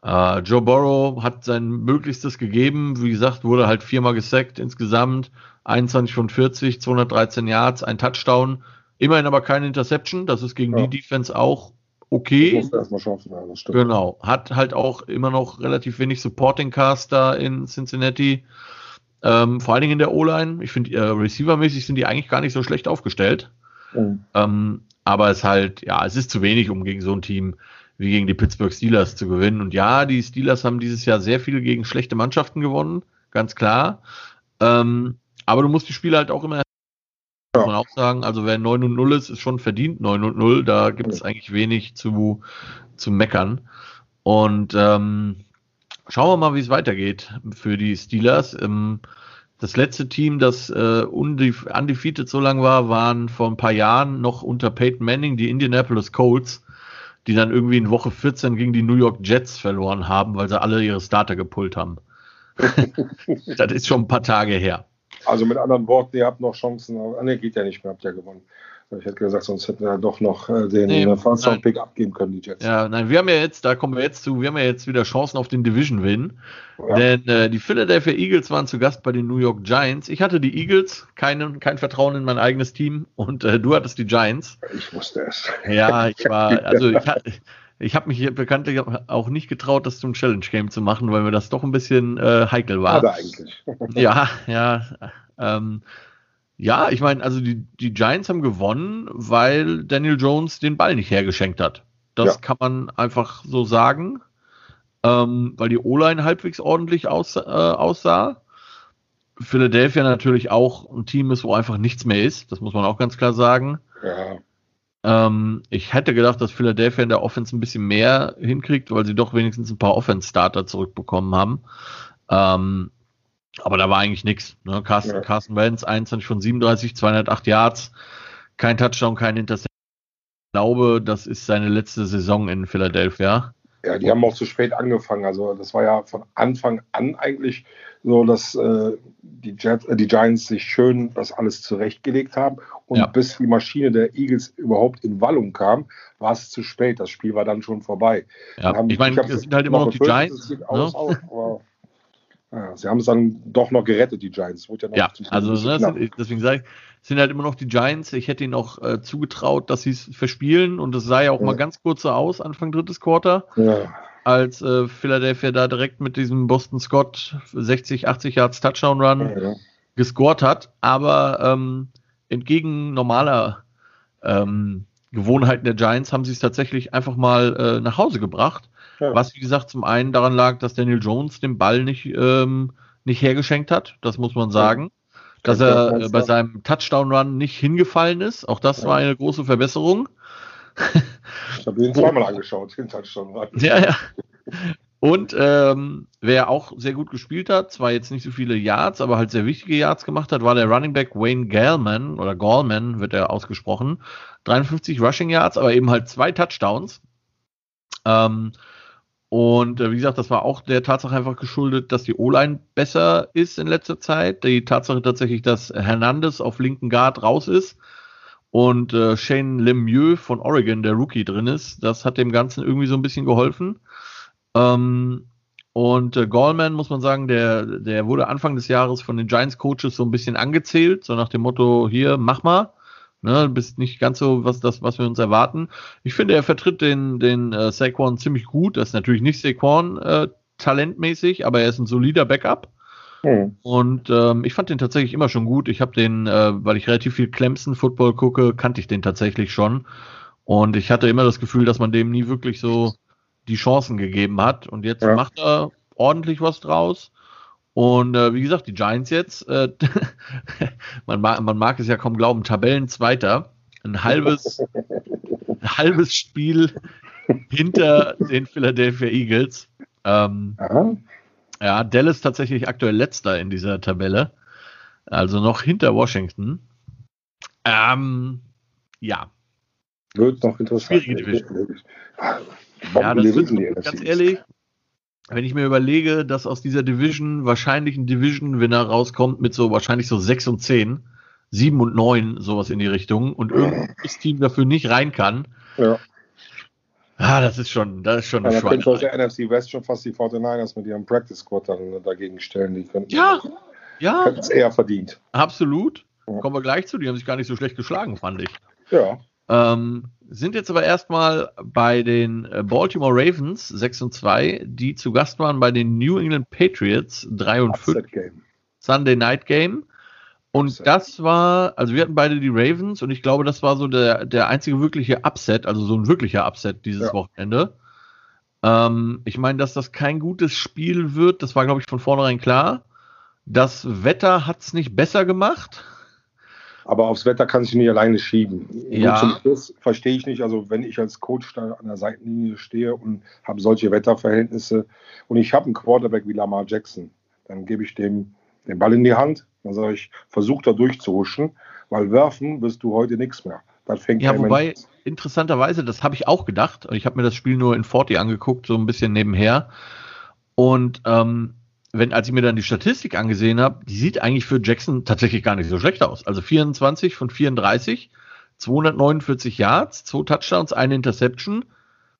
Äh, Joe Burrow hat sein Möglichstes gegeben. Wie gesagt, wurde halt viermal gesackt insgesamt. 21 von 40, 213 Yards, ein Touchdown. Immerhin aber keine Interception. Das ist gegen ja. die Defense auch okay. Das erstmal schaffen, ja, das stimmt. Genau. Hat halt auch immer noch relativ wenig Supporting Cast da in Cincinnati. Ähm, vor allen Dingen in der O-Line. Ich finde, äh, receivermäßig sind die eigentlich gar nicht so schlecht aufgestellt. Mhm. Ähm, aber es halt, ja, es ist zu wenig, um gegen so ein Team wie gegen die Pittsburgh Steelers zu gewinnen. Und ja, die Steelers haben dieses Jahr sehr viel gegen schlechte Mannschaften gewonnen, ganz klar. Ähm, aber du musst die Spiele halt auch immer, muss man auch sagen, also wer 9 und 0 ist, ist schon verdient 9 und 0. Da gibt es eigentlich wenig zu, zu meckern. Und ähm, schauen wir mal, wie es weitergeht für die Steelers. Ähm, das letzte Team, das äh, undefeated so lang war, waren vor ein paar Jahren noch unter Peyton Manning die Indianapolis Colts die dann irgendwie in Woche 14 gegen die New York Jets verloren haben, weil sie alle ihre Starter gepult haben. das ist schon ein paar Tage her. Also mit anderen Worten, ihr habt noch Chancen. Ne, geht ja nicht mehr, habt ihr gewonnen. Ich hätte gesagt, sonst hätten wir doch noch äh, den nee, First Round Pick abgeben können, die Jets. Ja, nein, wir haben ja jetzt, da kommen wir jetzt zu, wir haben ja jetzt wieder Chancen auf den Division-Win. Ja. Denn äh, die Philadelphia Eagles waren zu Gast bei den New York Giants. Ich hatte die Eagles, kein, kein Vertrauen in mein eigenes Team und äh, du hattest die Giants. Ich wusste es. Ja, ich war, also ich hatte. Ich habe mich bekanntlich auch nicht getraut, das zum Challenge Game zu machen, weil mir das doch ein bisschen äh, heikel war. Aber eigentlich. ja, ja. Ähm, ja, ich meine, also die, die Giants haben gewonnen, weil Daniel Jones den Ball nicht hergeschenkt hat. Das ja. kann man einfach so sagen, ähm, weil die O-Line halbwegs ordentlich aus, äh, aussah. Philadelphia natürlich auch ein Team ist, wo einfach nichts mehr ist. Das muss man auch ganz klar sagen. Ja. Ähm, ich hätte gedacht, dass Philadelphia in der Offense ein bisschen mehr hinkriegt, weil sie doch wenigstens ein paar Offense-Starter zurückbekommen haben. Ähm, aber da war eigentlich nichts. Ne? Carsten, ja. Carsten Wentz, 21 von 37, 208 Yards, kein Touchdown, kein Interception. Ich glaube, das ist seine letzte Saison in Philadelphia. Ja, die haben auch zu spät angefangen. Also das war ja von Anfang an eigentlich so, dass äh, die, Jets, äh, die Giants sich schön das alles zurechtgelegt haben. Und ja. bis die Maschine der Eagles überhaupt in Wallung kam, war es zu spät. Das Spiel war dann schon vorbei. Ja, haben, ich meine, es sind halt immer noch die Giants. Ne? Aus, ja, sie haben es dann doch noch gerettet, die Giants. Ja, ja also ne, deswegen sage ich, es sind halt immer noch die Giants. Ich hätte ihnen auch äh, zugetraut, dass sie es verspielen und es sah ja auch ja. mal ganz kurz so aus, Anfang drittes Quarter. Ja. Als äh, Philadelphia da direkt mit diesem Boston Scott 60, 80 Yards Touchdown Run ja, gescored hat. Aber ähm, entgegen normaler ähm, Gewohnheiten der Giants haben sie es tatsächlich einfach mal äh, nach Hause gebracht ja. Was, wie gesagt, zum einen daran lag, dass Daniel Jones den Ball nicht, ähm, nicht hergeschenkt hat, das muss man sagen. Ja. Dass er äh, bei seinem Touchdown-Run nicht hingefallen ist, auch das ja. war eine große Verbesserung. Ich habe ihn zweimal angeschaut, den Touchdown-Run. Ja, ja. Und ähm, wer auch sehr gut gespielt hat, zwar jetzt nicht so viele Yards, aber halt sehr wichtige Yards gemacht hat, war der Running Back Wayne Gallman oder Gallman wird er ausgesprochen. 53 Rushing Yards, aber eben halt zwei Touchdowns. Ähm, und äh, wie gesagt, das war auch der Tatsache einfach geschuldet, dass die O-Line besser ist in letzter Zeit. Die Tatsache tatsächlich, dass Hernandez auf linken Guard raus ist und äh, Shane Lemieux von Oregon, der Rookie, drin ist. Das hat dem Ganzen irgendwie so ein bisschen geholfen. Ähm, und äh, Gallman, muss man sagen, der, der wurde Anfang des Jahres von den Giants-Coaches so ein bisschen angezählt, so nach dem Motto, hier, mach mal. Ne, bist nicht ganz so was das, was wir uns erwarten. Ich finde, er vertritt den, den äh, Saquon ziemlich gut. Das ist natürlich nicht Saquon äh, talentmäßig, aber er ist ein solider Backup. Mhm. Und ähm, ich fand den tatsächlich immer schon gut. Ich habe den, äh, weil ich relativ viel Clemson-Football gucke, kannte ich den tatsächlich schon. Und ich hatte immer das Gefühl, dass man dem nie wirklich so die Chancen gegeben hat. Und jetzt ja. macht er ordentlich was draus. Und äh, wie gesagt, die Giants jetzt, äh, man, mag, man mag es ja kaum glauben, Tabellenzweiter, ein halbes, ein halbes Spiel hinter den Philadelphia Eagles. Ähm, ja, Dallas tatsächlich aktuell letzter in dieser Tabelle, also noch hinter Washington. Ähm, ja. Wird noch interessant. Schwierige Division. Ja, das wird, ganz ehrlich, wenn ich mir überlege, dass aus dieser Division wahrscheinlich ein Division-Winner rauskommt mit so wahrscheinlich so 6 und 10, 7 und 9, sowas in die Richtung, und irgendein Team dafür nicht rein kann. Ja. Ah, das ist schon, das ist schon ja, eine Da könnte aus der NFC West schon fast die 49ers mit ihrem Practice Squad dann dagegen stellen. Die könnten, ja, ja. es eher verdient. Absolut. Ja. Kommen wir gleich zu. Die haben sich gar nicht so schlecht geschlagen, fand ich. Ja. Ähm, sind jetzt aber erstmal bei den äh, Baltimore Ravens 6 und 2, die zu Gast waren bei den New England Patriots 3 und 5. Sunday Night Game. Und Upset. das war, also wir hatten beide die Ravens und ich glaube, das war so der, der einzige wirkliche Upset, also so ein wirklicher Upset dieses ja. Wochenende. Ähm, ich meine, dass das kein gutes Spiel wird, das war, glaube ich, von vornherein klar. Das Wetter hat es nicht besser gemacht. Aber aufs Wetter kann ich nicht alleine schieben. Ja. zum Schluss verstehe ich nicht, also wenn ich als Coach da an der Seitenlinie stehe und habe solche Wetterverhältnisse und ich habe einen Quarterback wie Lamar Jackson, dann gebe ich dem den Ball in die Hand, dann sage ich, versuch da durchzuhuschen, weil werfen wirst du heute nichts mehr. Das fängt ja, wobei, Mensch. interessanterweise, das habe ich auch gedacht. Ich habe mir das Spiel nur in 40 angeguckt, so ein bisschen nebenher. Und ähm, wenn, als ich mir dann die Statistik angesehen habe, die sieht eigentlich für Jackson tatsächlich gar nicht so schlecht aus. Also 24 von 34, 249 Yards, zwei Touchdowns, eine Interception.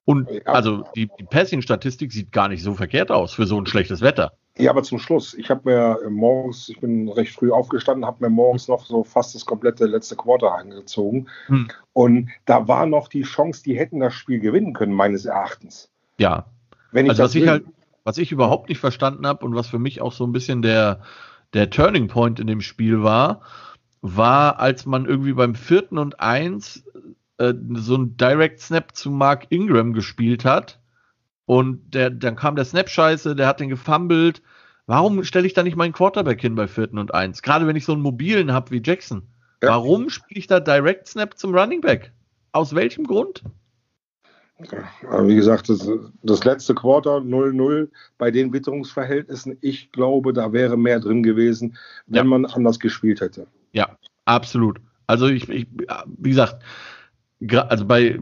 Und ja. also die, die Passing-Statistik sieht gar nicht so verkehrt aus für so ein schlechtes Wetter. Ja, aber zum Schluss. Ich habe mir morgens, ich bin recht früh aufgestanden, habe mir morgens noch so fast das komplette letzte Quarter angezogen. Hm. Und da war noch die Chance, die hätten das Spiel gewinnen können, meines Erachtens. Ja. Wenn ich also, das was ich halt, was ich überhaupt nicht verstanden habe und was für mich auch so ein bisschen der, der Turning Point in dem Spiel war, war, als man irgendwie beim vierten und eins äh, so ein Direct Snap zu Mark Ingram gespielt hat. Und der, dann kam der Snap scheiße, der hat den gefummelt. Warum stelle ich da nicht meinen Quarterback hin bei vierten und eins? Gerade wenn ich so einen mobilen habe wie Jackson. Ja. Warum spiele ich da Direct Snap zum Running Back? Aus welchem Grund? Aber wie gesagt, das, das letzte Quarter 0-0 bei den Witterungsverhältnissen, ich glaube, da wäre mehr drin gewesen, wenn ja. man anders gespielt hätte. Ja, absolut. Also ich, ich wie gesagt, also bei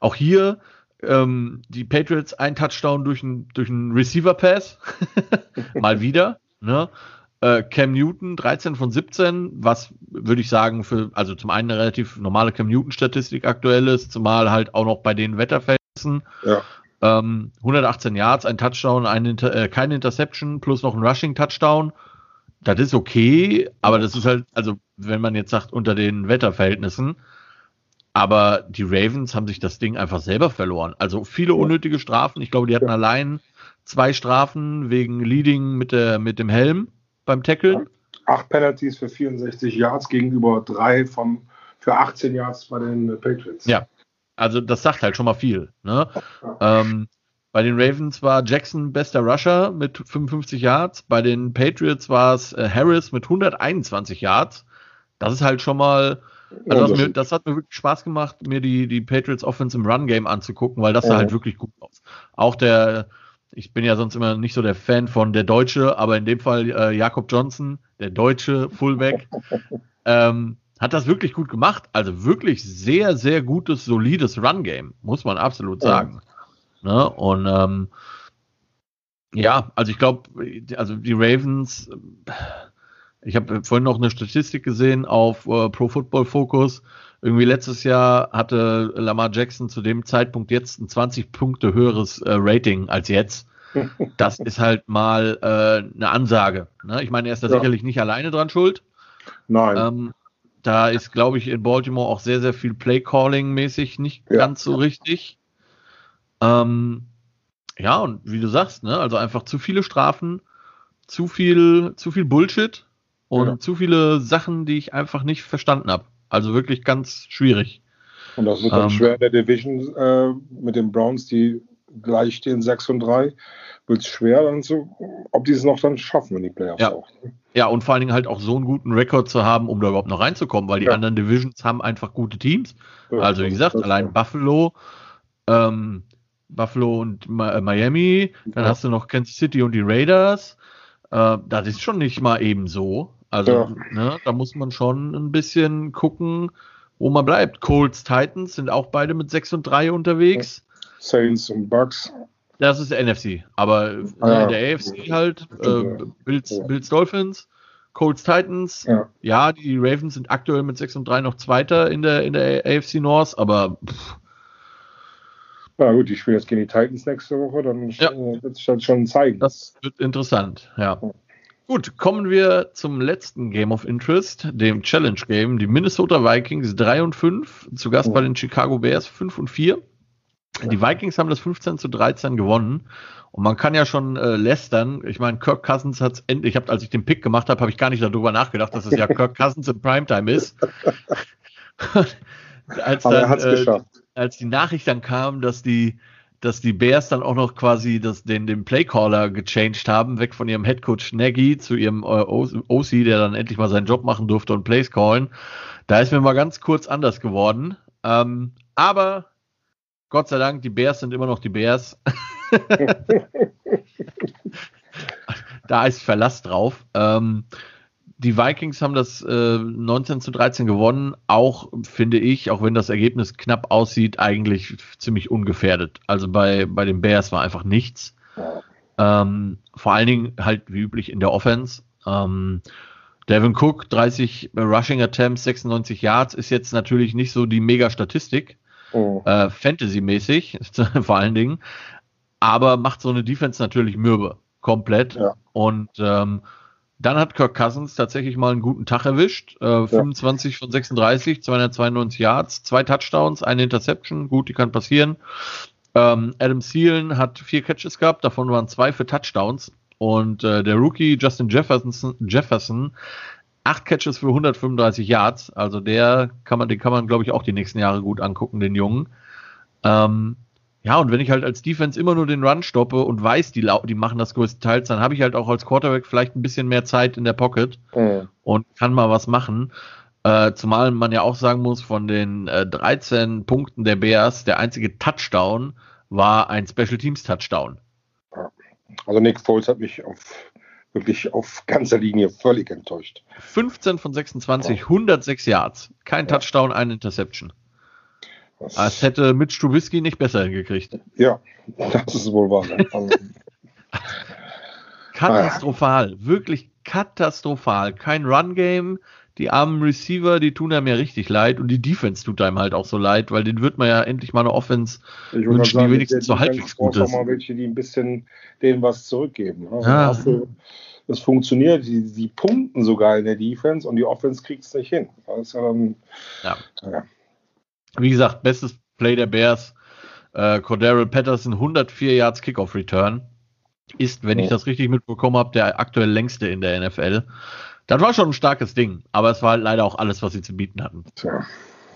auch hier ähm, die Patriots ein Touchdown durch einen durch Receiver Pass mal wieder. Ne? Äh, Cam Newton 13 von 17, was würde ich sagen für, also zum einen eine relativ normale Cam Newton-Statistik aktuell ist, zumal halt auch noch bei den Wetterverhältnissen. Ja. Ähm, 118 Yards, ein Touchdown, ein Inter äh, keine Interception plus noch ein Rushing-Touchdown. Das ist okay, aber das ist halt, also wenn man jetzt sagt, unter den Wetterverhältnissen. Aber die Ravens haben sich das Ding einfach selber verloren. Also viele unnötige Strafen. Ich glaube, die hatten allein zwei Strafen wegen Leading mit, der, mit dem Helm beim Tackle. Acht Penalties für 64 Yards gegenüber drei von, für 18 Yards bei den Patriots. Ja, also das sagt halt schon mal viel. Ne? Ja. Ähm, bei den Ravens war Jackson bester Rusher mit 55 Yards. Bei den Patriots war es äh, Harris mit 121 Yards. Das ist halt schon mal. Also das, mir, das, hat mir wirklich Spaß gemacht, mir die, die Patriots Offense im Run-Game anzugucken, weil das sah halt wirklich gut aus. Auch der, ich bin ja sonst immer nicht so der Fan von der Deutsche, aber in dem Fall äh, Jakob Johnson, der deutsche Fullback, ähm, hat das wirklich gut gemacht. Also wirklich sehr, sehr gutes, solides Run-Game, muss man absolut sagen. Ja. Ne? Und ähm, ja, also ich glaube, also die Ravens, ich habe vorhin noch eine Statistik gesehen auf äh, Pro Football Focus. Irgendwie letztes Jahr hatte Lamar Jackson zu dem Zeitpunkt jetzt ein 20 Punkte höheres äh, Rating als jetzt. Das ist halt mal äh, eine Ansage. Ne? Ich meine, er ist da ja. sicherlich nicht alleine dran schuld. Nein. Ähm, da ist, glaube ich, in Baltimore auch sehr, sehr viel Play-Calling-mäßig nicht ja. ganz so richtig. Ähm, ja, und wie du sagst, ne, also einfach zu viele Strafen, zu viel, zu viel Bullshit und ja. zu viele Sachen, die ich einfach nicht verstanden habe. Also wirklich ganz schwierig. Und das wird dann ähm, schwer in der Division äh, mit den Browns, die gleich stehen 6 und 3, wird es schwer, dann zu, ob die es noch dann schaffen in die Playoffs ja. auch. Ne? Ja, und vor allen Dingen halt auch so einen guten Rekord zu haben, um da überhaupt noch reinzukommen, weil die ja. anderen Divisions haben einfach gute Teams. Ja, also wie gesagt, allein Buffalo, ähm, Buffalo und äh, Miami, dann hast du noch Kansas City und die Raiders. Äh, das ist schon nicht mal eben so. Also, ja. ne, da muss man schon ein bisschen gucken, wo man bleibt. Colts, Titans sind auch beide mit 6 und 3 unterwegs. Saints und Bucks. Das ist der NFC. Aber ah, in der AFC halt, äh, Bills, ja. Bills, Dolphins, Colts Titans. Ja. ja. die Ravens sind aktuell mit 6 und 3 noch Zweiter in der, in der AFC North, aber pff. Na gut, die spielen jetzt gegen die Titans nächste Woche, dann ja. Äh, wird sich das schon zeigen. Das wird interessant, ja. Gut, kommen wir zum letzten Game of Interest, dem Challenge Game. Die Minnesota Vikings 3 und 5, zu Gast oh. bei den Chicago Bears 5 und 4. Die Vikings haben das 15 zu 13 gewonnen. Und man kann ja schon äh, lästern. Ich meine, Kirk Cousins hat es endlich, ich hab, als ich den Pick gemacht habe, habe ich gar nicht darüber nachgedacht, dass es ja Kirk Cousins in Primetime ist. als, dann, äh, als die Nachricht dann kam, dass die, dass die Bears dann auch noch quasi das, den, den Playcaller gechanged haben, weg von ihrem Headcoach Nagy zu ihrem äh, OC, der dann endlich mal seinen Job machen durfte und Plays callen. Da ist mir mal ganz kurz anders geworden. Ähm, aber Gott sei Dank, die Bears sind immer noch die Bears. da ist Verlass drauf. Ähm, die Vikings haben das äh, 19 zu 13 gewonnen. Auch finde ich, auch wenn das Ergebnis knapp aussieht, eigentlich ziemlich ungefährdet. Also bei, bei den Bears war einfach nichts. Ähm, vor allen Dingen halt wie üblich in der Offense. Ähm, Devin Cook, 30 Rushing Attempts, 96 Yards, ist jetzt natürlich nicht so die Mega-Statistik. Oh. Äh, Fantasy-mäßig, vor allen Dingen. Aber macht so eine Defense natürlich mürbe. Komplett. Ja. Und ähm, dann hat Kirk Cousins tatsächlich mal einen guten Tag erwischt. Äh, 25 ja. von 36, 292 Yards, zwei Touchdowns, eine Interception. Gut, die kann passieren. Ähm, Adam Thielen hat vier Catches gehabt, davon waren zwei für Touchdowns. Und äh, der Rookie Justin Jefferson, Jefferson acht Catches für 135 Yards. Also der kann man, den kann man, glaube ich, auch die nächsten Jahre gut angucken, den Jungen. Ähm, ja, und wenn ich halt als Defense immer nur den Run stoppe und weiß, die, die machen das größtenteils, dann habe ich halt auch als Quarterback vielleicht ein bisschen mehr Zeit in der Pocket mhm. und kann mal was machen. Äh, zumal man ja auch sagen muss, von den äh, 13 Punkten der Bears, der einzige Touchdown war ein Special Teams Touchdown. Also Nick Foles hat mich auf wirklich auf ganzer Linie völlig enttäuscht. 15 von 26, 106 Yards. Kein ja. Touchdown, ein Interception. Das Als hätte Mitch Trubisky nicht besser hingekriegt. Ja, das ist wohl wahr. katastrophal, ah, ja. wirklich katastrophal. Kein Run-Game. Die armen Receiver, die tun einem ja richtig leid und die Defense tut einem halt auch so leid, weil den wird man ja endlich mal eine Offense ich wünschen, sagen, die wenigstens so halbwegs gut ist. mal welche, die ein bisschen denen was zurückgeben. Also ja. Dafür, das funktioniert, die, die punkten sogar in der Defense und die Offense kriegt es nicht hin. Das ist ja dann, ja. ja. Wie gesagt, bestes Play der Bears. Äh, Cordero Patterson 104 Yards Kickoff Return. Ist, wenn oh. ich das richtig mitbekommen habe, der aktuell längste in der NFL. Das war schon ein starkes Ding, aber es war halt leider auch alles, was sie zu bieten hatten. Tja.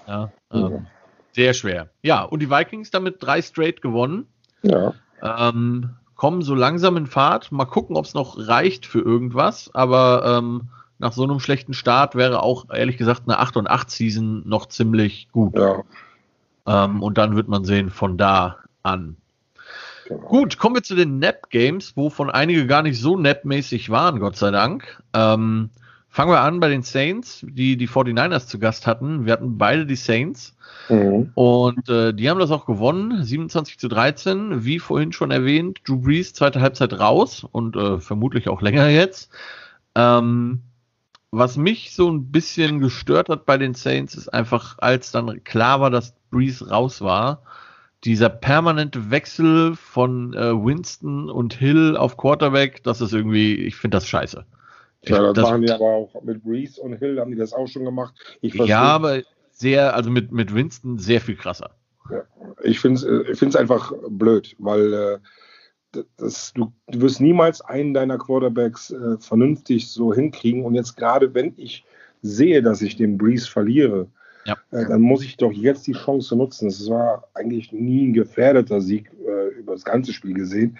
Ja, ähm, Sehr schwer. Ja, und die Vikings damit drei straight gewonnen. Ja. Ähm, kommen so langsam in Fahrt. Mal gucken, ob es noch reicht für irgendwas. Aber ähm, nach so einem schlechten Start wäre auch ehrlich gesagt eine 8 und 8 Season noch ziemlich gut. Ja. Ähm, und dann wird man sehen von da an. Genau. Gut, kommen wir zu den Nap Games, wovon einige gar nicht so Nap-mäßig waren, Gott sei Dank. Ähm, fangen wir an bei den Saints, die die 49ers zu Gast hatten. Wir hatten beide die Saints. Mhm. Und äh, die haben das auch gewonnen, 27 zu 13. Wie vorhin schon erwähnt, Drew Brees zweite Halbzeit raus und äh, vermutlich auch länger jetzt. Ähm, was mich so ein bisschen gestört hat bei den Saints, ist einfach, als dann klar war, dass Breeze raus war, dieser permanente Wechsel von äh, Winston und Hill auf Quarterback, das ist irgendwie, ich finde das scheiße. Ja, das, das waren die aber auch mit Breeze und Hill, haben die das auch schon gemacht. ja, aber sehr, also mit, mit Winston sehr viel krasser. Ja, ich finde es ich einfach blöd, weil äh, das, du, du wirst niemals einen deiner Quarterbacks äh, vernünftig so hinkriegen. Und jetzt gerade, wenn ich sehe, dass ich den Breeze verliere, ja. äh, dann muss ich doch jetzt die Chance nutzen. Das war eigentlich nie ein gefährdeter Sieg äh, über das ganze Spiel gesehen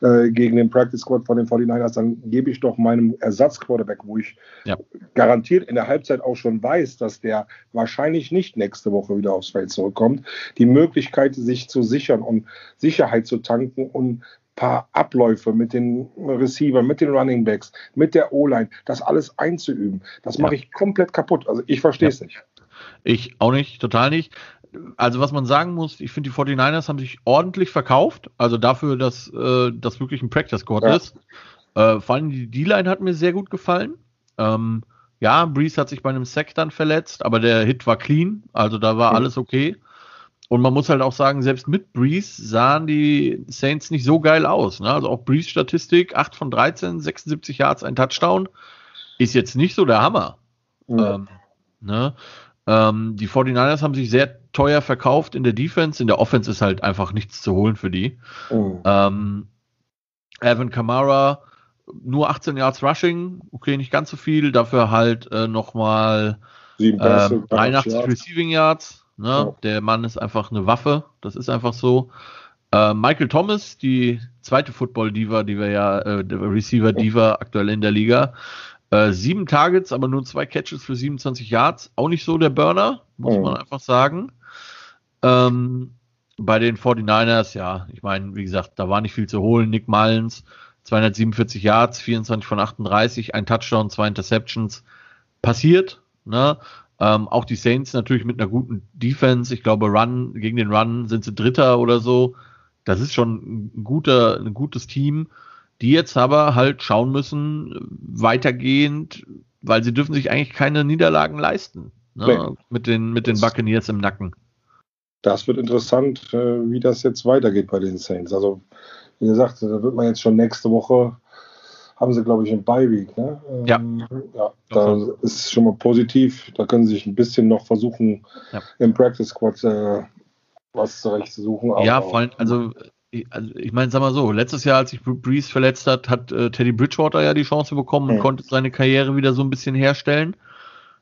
äh, gegen den Practice Squad von den 49ers. Dann gebe ich doch meinem Ersatzquarterback, wo ich ja. garantiert in der Halbzeit auch schon weiß, dass der wahrscheinlich nicht nächste Woche wieder aufs Feld zurückkommt, die Möglichkeit, sich zu sichern und Sicherheit zu tanken und paar Abläufe mit den Receiver, mit den Running Backs, mit der O-Line, das alles einzuüben. Das mache ich komplett kaputt. Also ich verstehe es ja. nicht. Ich auch nicht, total nicht. Also was man sagen muss, ich finde die 49ers haben sich ordentlich verkauft. Also dafür, dass äh, das wirklich ein Practice Squad ja. ist. Äh, vor allem die D-Line hat mir sehr gut gefallen. Ähm, ja, Breeze hat sich bei einem Sack dann verletzt, aber der Hit war clean, also da war mhm. alles okay. Und man muss halt auch sagen, selbst mit Breeze sahen die Saints nicht so geil aus. Ne? Also auch Breeze-Statistik, 8 von 13, 76 Yards, ein Touchdown, ist jetzt nicht so der Hammer. Ja. Ähm, ne? ähm, die 49ers haben sich sehr teuer verkauft in der Defense. In der Offense ist halt einfach nichts zu holen für die. Mhm. Ähm, Evan Kamara, nur 18 Yards Rushing, okay, nicht ganz so viel, dafür halt äh, nochmal ähm, 83 Yards. Receiving Yards. Ne? Ja. Der Mann ist einfach eine Waffe, das ist einfach so. Äh, Michael Thomas, die zweite Football-Diva, die wir ja, äh, der Receiver-Diva aktuell in der Liga. Äh, sieben Targets, aber nur zwei Catches für 27 Yards. Auch nicht so der Burner, muss oh. man einfach sagen. Ähm, bei den 49ers, ja, ich meine, wie gesagt, da war nicht viel zu holen. Nick Mullins, 247 Yards, 24 von 38, ein Touchdown, zwei Interceptions. Passiert, ne? Ähm, auch die Saints natürlich mit einer guten Defense. Ich glaube, Run gegen den Run sind sie Dritter oder so. Das ist schon ein guter, ein gutes Team, die jetzt aber halt schauen müssen, weitergehend, weil sie dürfen sich eigentlich keine Niederlagen leisten. Ne? Nee. Mit den, mit den Buccaneers im Nacken. Das wird interessant, äh, wie das jetzt weitergeht bei den Saints. Also, wie gesagt, da wird man jetzt schon nächste Woche haben sie, glaube ich, einen Beiweg. Ne? Ja. Ähm, ja. Da ist es schon mal positiv. Da können sie sich ein bisschen noch versuchen, ja. im Practice Squad äh, was zurechtzusuchen. Ja, vor allem, also, also ich meine, sag mal so, letztes Jahr, als sich Breeze verletzt hat, hat äh, Teddy Bridgewater ja die Chance bekommen und mhm. konnte seine Karriere wieder so ein bisschen herstellen.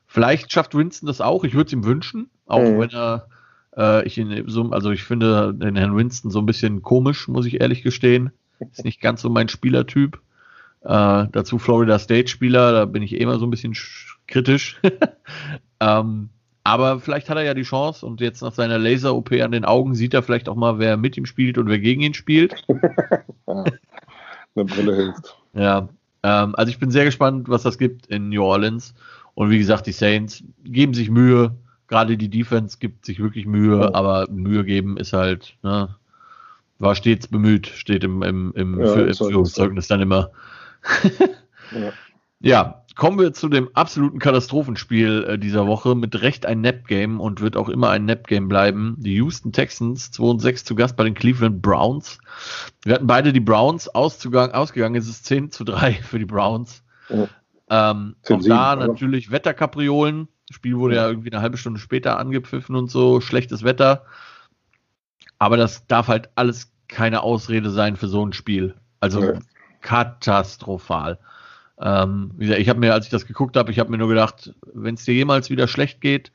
Vielleicht schafft Winston das auch. Ich würde es ihm wünschen, auch mhm. wenn er äh, ich ihn so, also ich finde den Herrn Winston so ein bisschen komisch, muss ich ehrlich gestehen. Ist nicht ganz so mein Spielertyp. Äh, dazu Florida State-Spieler, da bin ich eh immer so ein bisschen kritisch. ähm, aber vielleicht hat er ja die Chance und jetzt nach seiner Laser-OP an den Augen sieht er vielleicht auch mal, wer mit ihm spielt und wer gegen ihn spielt. Eine Brille hilft. Ja, ähm, also ich bin sehr gespannt, was das gibt in New Orleans. Und wie gesagt, die Saints geben sich Mühe. Gerade die Defense gibt sich wirklich Mühe, oh. aber Mühe geben ist halt, ne, war stets bemüht, steht im, im, im, ja, im Führungszeugnis dann immer ja. ja. kommen wir zu dem absoluten Katastrophenspiel äh, dieser Woche. Mit Recht ein Nap-Game und wird auch immer ein Nap-Game bleiben. Die Houston Texans 2 und 6 zu Gast bei den Cleveland Browns. Wir hatten beide die Browns Auszugang, ausgegangen. Es ist 10 zu 3 für die Browns. Ja. Ähm, auch da natürlich Wetterkapriolen. Das Spiel wurde ja irgendwie eine halbe Stunde später angepfiffen und so. Schlechtes Wetter. Aber das darf halt alles keine Ausrede sein für so ein Spiel. Also ja katastrophal. Ähm, ich habe mir, als ich das geguckt habe, ich habe mir nur gedacht, wenn es dir jemals wieder schlecht geht,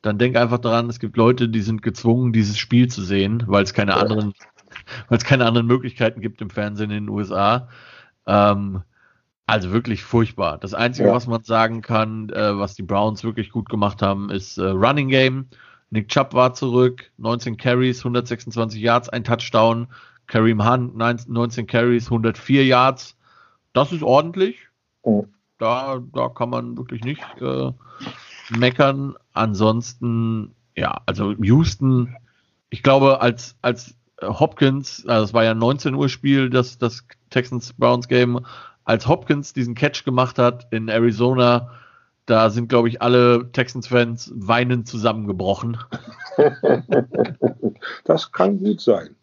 dann denk einfach daran, es gibt Leute, die sind gezwungen, dieses Spiel zu sehen, weil es keine anderen, weil es keine anderen Möglichkeiten gibt im Fernsehen in den USA. Ähm, also wirklich furchtbar. Das Einzige, ja. was man sagen kann, äh, was die Browns wirklich gut gemacht haben, ist äh, Running Game. Nick Chubb war zurück, 19 Carries, 126 Yards, ein Touchdown. Kareem Hunt 19 Carries, 104 Yards. Das ist ordentlich. Oh. Da, da kann man wirklich nicht äh, meckern. Ansonsten, ja, also Houston, ich glaube, als, als Hopkins, also es war ja ein 19 Uhr Spiel, das, das Texans Browns Game, als Hopkins diesen Catch gemacht hat in Arizona, da sind, glaube ich, alle Texans-Fans weinend zusammengebrochen. das kann gut sein.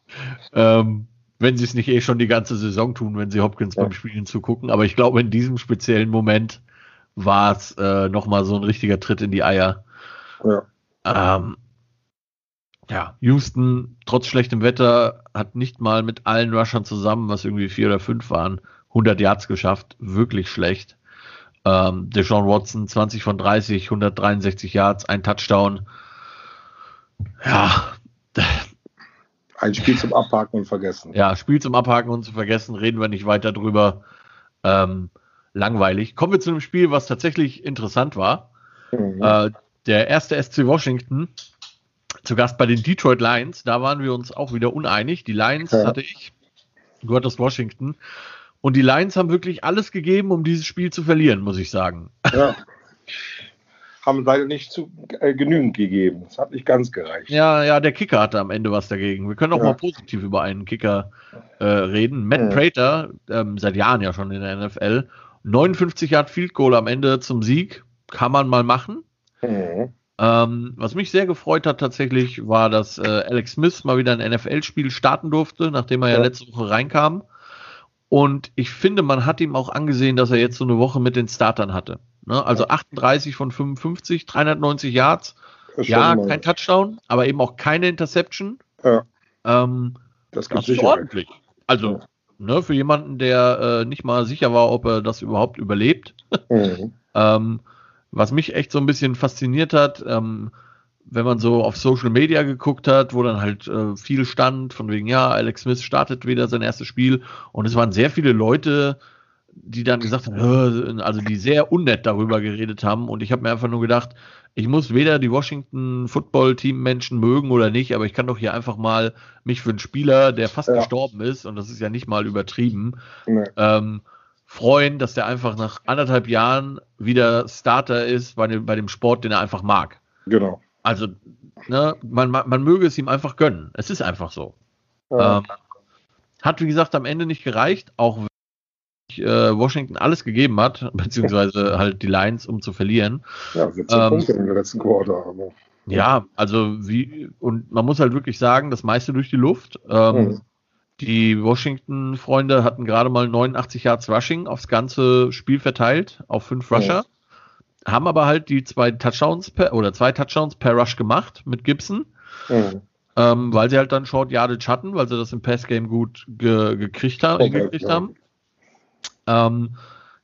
Ähm, wenn sie es nicht eh schon die ganze Saison tun, wenn sie Hopkins ja. beim Spielen zugucken. Aber ich glaube, in diesem speziellen Moment war es äh, nochmal so ein richtiger Tritt in die Eier. Ja. Ähm, ja, Houston, trotz schlechtem Wetter, hat nicht mal mit allen Rushern zusammen, was irgendwie vier oder fünf waren, 100 Yards geschafft. Wirklich schlecht. Ähm, Deshaun Watson, 20 von 30, 163 Yards, ein Touchdown. Ja, ein Spiel zum Abhaken und vergessen. Ja, Spiel zum Abhaken und zu vergessen, reden wir nicht weiter drüber. Ähm, langweilig. Kommen wir zu einem Spiel, was tatsächlich interessant war. Mhm. Äh, der erste SC Washington zu Gast bei den Detroit Lions. Da waren wir uns auch wieder uneinig. Die Lions ja. hatte ich, du hattest Washington. Und die Lions haben wirklich alles gegeben, um dieses Spiel zu verlieren, muss ich sagen. Ja. haben leider nicht zu, äh, genügend gegeben. Es hat nicht ganz gereicht. Ja, ja, der Kicker hatte am Ende was dagegen. Wir können auch ja. mal positiv über einen Kicker äh, reden. Matt ja. Prater, ähm, seit Jahren ja schon in der NFL, 59 Yard Field Goal am Ende zum Sieg, kann man mal machen. Mhm. Ähm, was mich sehr gefreut hat tatsächlich, war, dass äh, Alex Smith mal wieder ein NFL-Spiel starten durfte, nachdem er ja. ja letzte Woche reinkam. Und ich finde, man hat ihm auch angesehen, dass er jetzt so eine Woche mit den Startern hatte. Ne? Also ja. 38 von 55, 390 Yards. Ja, kein Touchdown, aber eben auch keine Interception. Ja. Ähm, das, das ist ordentlich. Also, ne, für jemanden, der äh, nicht mal sicher war, ob er das überhaupt überlebt. Mhm. ähm, was mich echt so ein bisschen fasziniert hat, ähm, wenn man so auf Social Media geguckt hat, wo dann halt äh, viel stand, von wegen, ja, Alex Smith startet wieder sein erstes Spiel und es waren sehr viele Leute, die dann gesagt haben, also die sehr unnett darüber geredet haben und ich habe mir einfach nur gedacht, ich muss weder die Washington Football Team Menschen mögen oder nicht, aber ich kann doch hier einfach mal mich für einen Spieler, der fast ja. gestorben ist und das ist ja nicht mal übertrieben, nee. ähm, freuen, dass der einfach nach anderthalb Jahren wieder Starter ist bei dem, bei dem Sport, den er einfach mag. Genau. Also, ne, man, man möge es ihm einfach gönnen. Es ist einfach so. Ja. Ähm, hat, wie gesagt, am Ende nicht gereicht, auch wenn Washington alles gegeben hat, beziehungsweise halt die Lions, um zu verlieren. Ja, 17 ähm, Punkte in der letzten Quarter. Aber, ja. ja, also wie, und man muss halt wirklich sagen, das meiste durch die Luft. Ähm, mhm. Die Washington-Freunde hatten gerade mal 89 Yards Rushing aufs ganze Spiel verteilt, auf fünf Rusher. Ja. Haben aber halt die zwei Touchdowns per, oder zwei Touchdowns per Rush gemacht mit Gibson. Mhm. Ähm, weil sie halt dann Short Yardage hatten, weil sie das im Passgame gut ge gekriegt, haben, okay, gekriegt ja. haben. Ähm,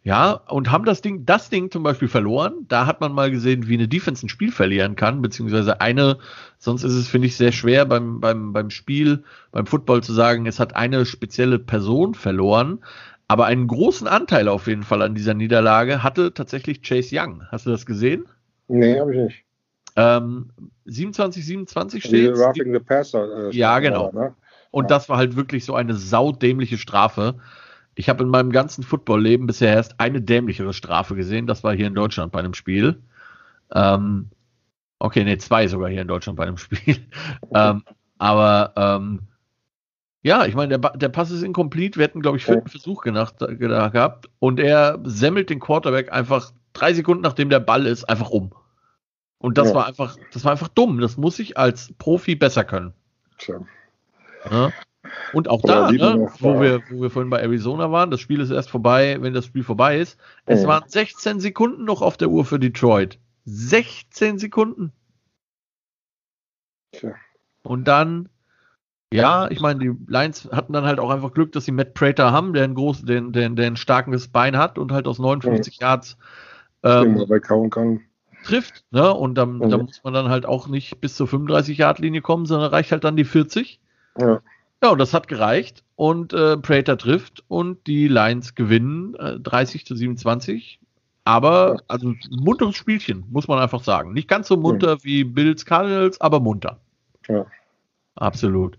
ja, und haben das Ding, das Ding zum Beispiel verloren. Da hat man mal gesehen, wie eine Defense ein Spiel verlieren kann, beziehungsweise eine, sonst ist es, finde ich, sehr schwer beim, beim, beim Spiel, beim Football zu sagen, es hat eine spezielle Person verloren. Aber einen großen Anteil auf jeden Fall an dieser Niederlage hatte tatsächlich Chase Young. Hast du das gesehen? Nee, habe ich nicht. Ähm, 27, 27 steht. Roughing the Passer. Äh, ja, genau. Ne? Und ja. das war halt wirklich so eine saudämliche Strafe. Ich habe in meinem ganzen Football-Leben bisher erst eine dämlichere Strafe gesehen. Das war hier in Deutschland bei einem Spiel. Ähm, okay, nee, zwei sogar hier in Deutschland bei einem Spiel. ähm, aber ähm, ja, ich meine, der, der Pass ist incomplete. Wir hätten, glaube ich, vierten Versuch gedacht, gehabt. Und er semmelt den Quarterback einfach drei Sekunden, nachdem der Ball ist, einfach um. Und das ja. war einfach, das war einfach dumm. Das muss ich als Profi besser können. Tja. Ja? Und auch da, ne, wo, wir, wo wir vorhin bei Arizona waren, das Spiel ist erst vorbei, wenn das Spiel vorbei ist. Es mhm. waren 16 Sekunden noch auf der Uhr für Detroit. 16 Sekunden. Tja. Und dann, ja, ich meine, die Lions hatten dann halt auch einfach Glück, dass sie Matt Prater haben, der ein groß, der, der, der ein starkes Bein hat und halt aus 59 mhm. Yards ähm, trifft. Ne? Und dann, mhm. da muss man dann halt auch nicht bis zur 35 Yard Linie kommen, sondern reicht halt dann die 40. Ja. Ja, und das hat gereicht und äh, Prater trifft und die Lions gewinnen äh, 30 zu 27. Aber, also munteres Spielchen, muss man einfach sagen. Nicht ganz so munter wie Bills Cardinals, aber munter. Ja. Absolut.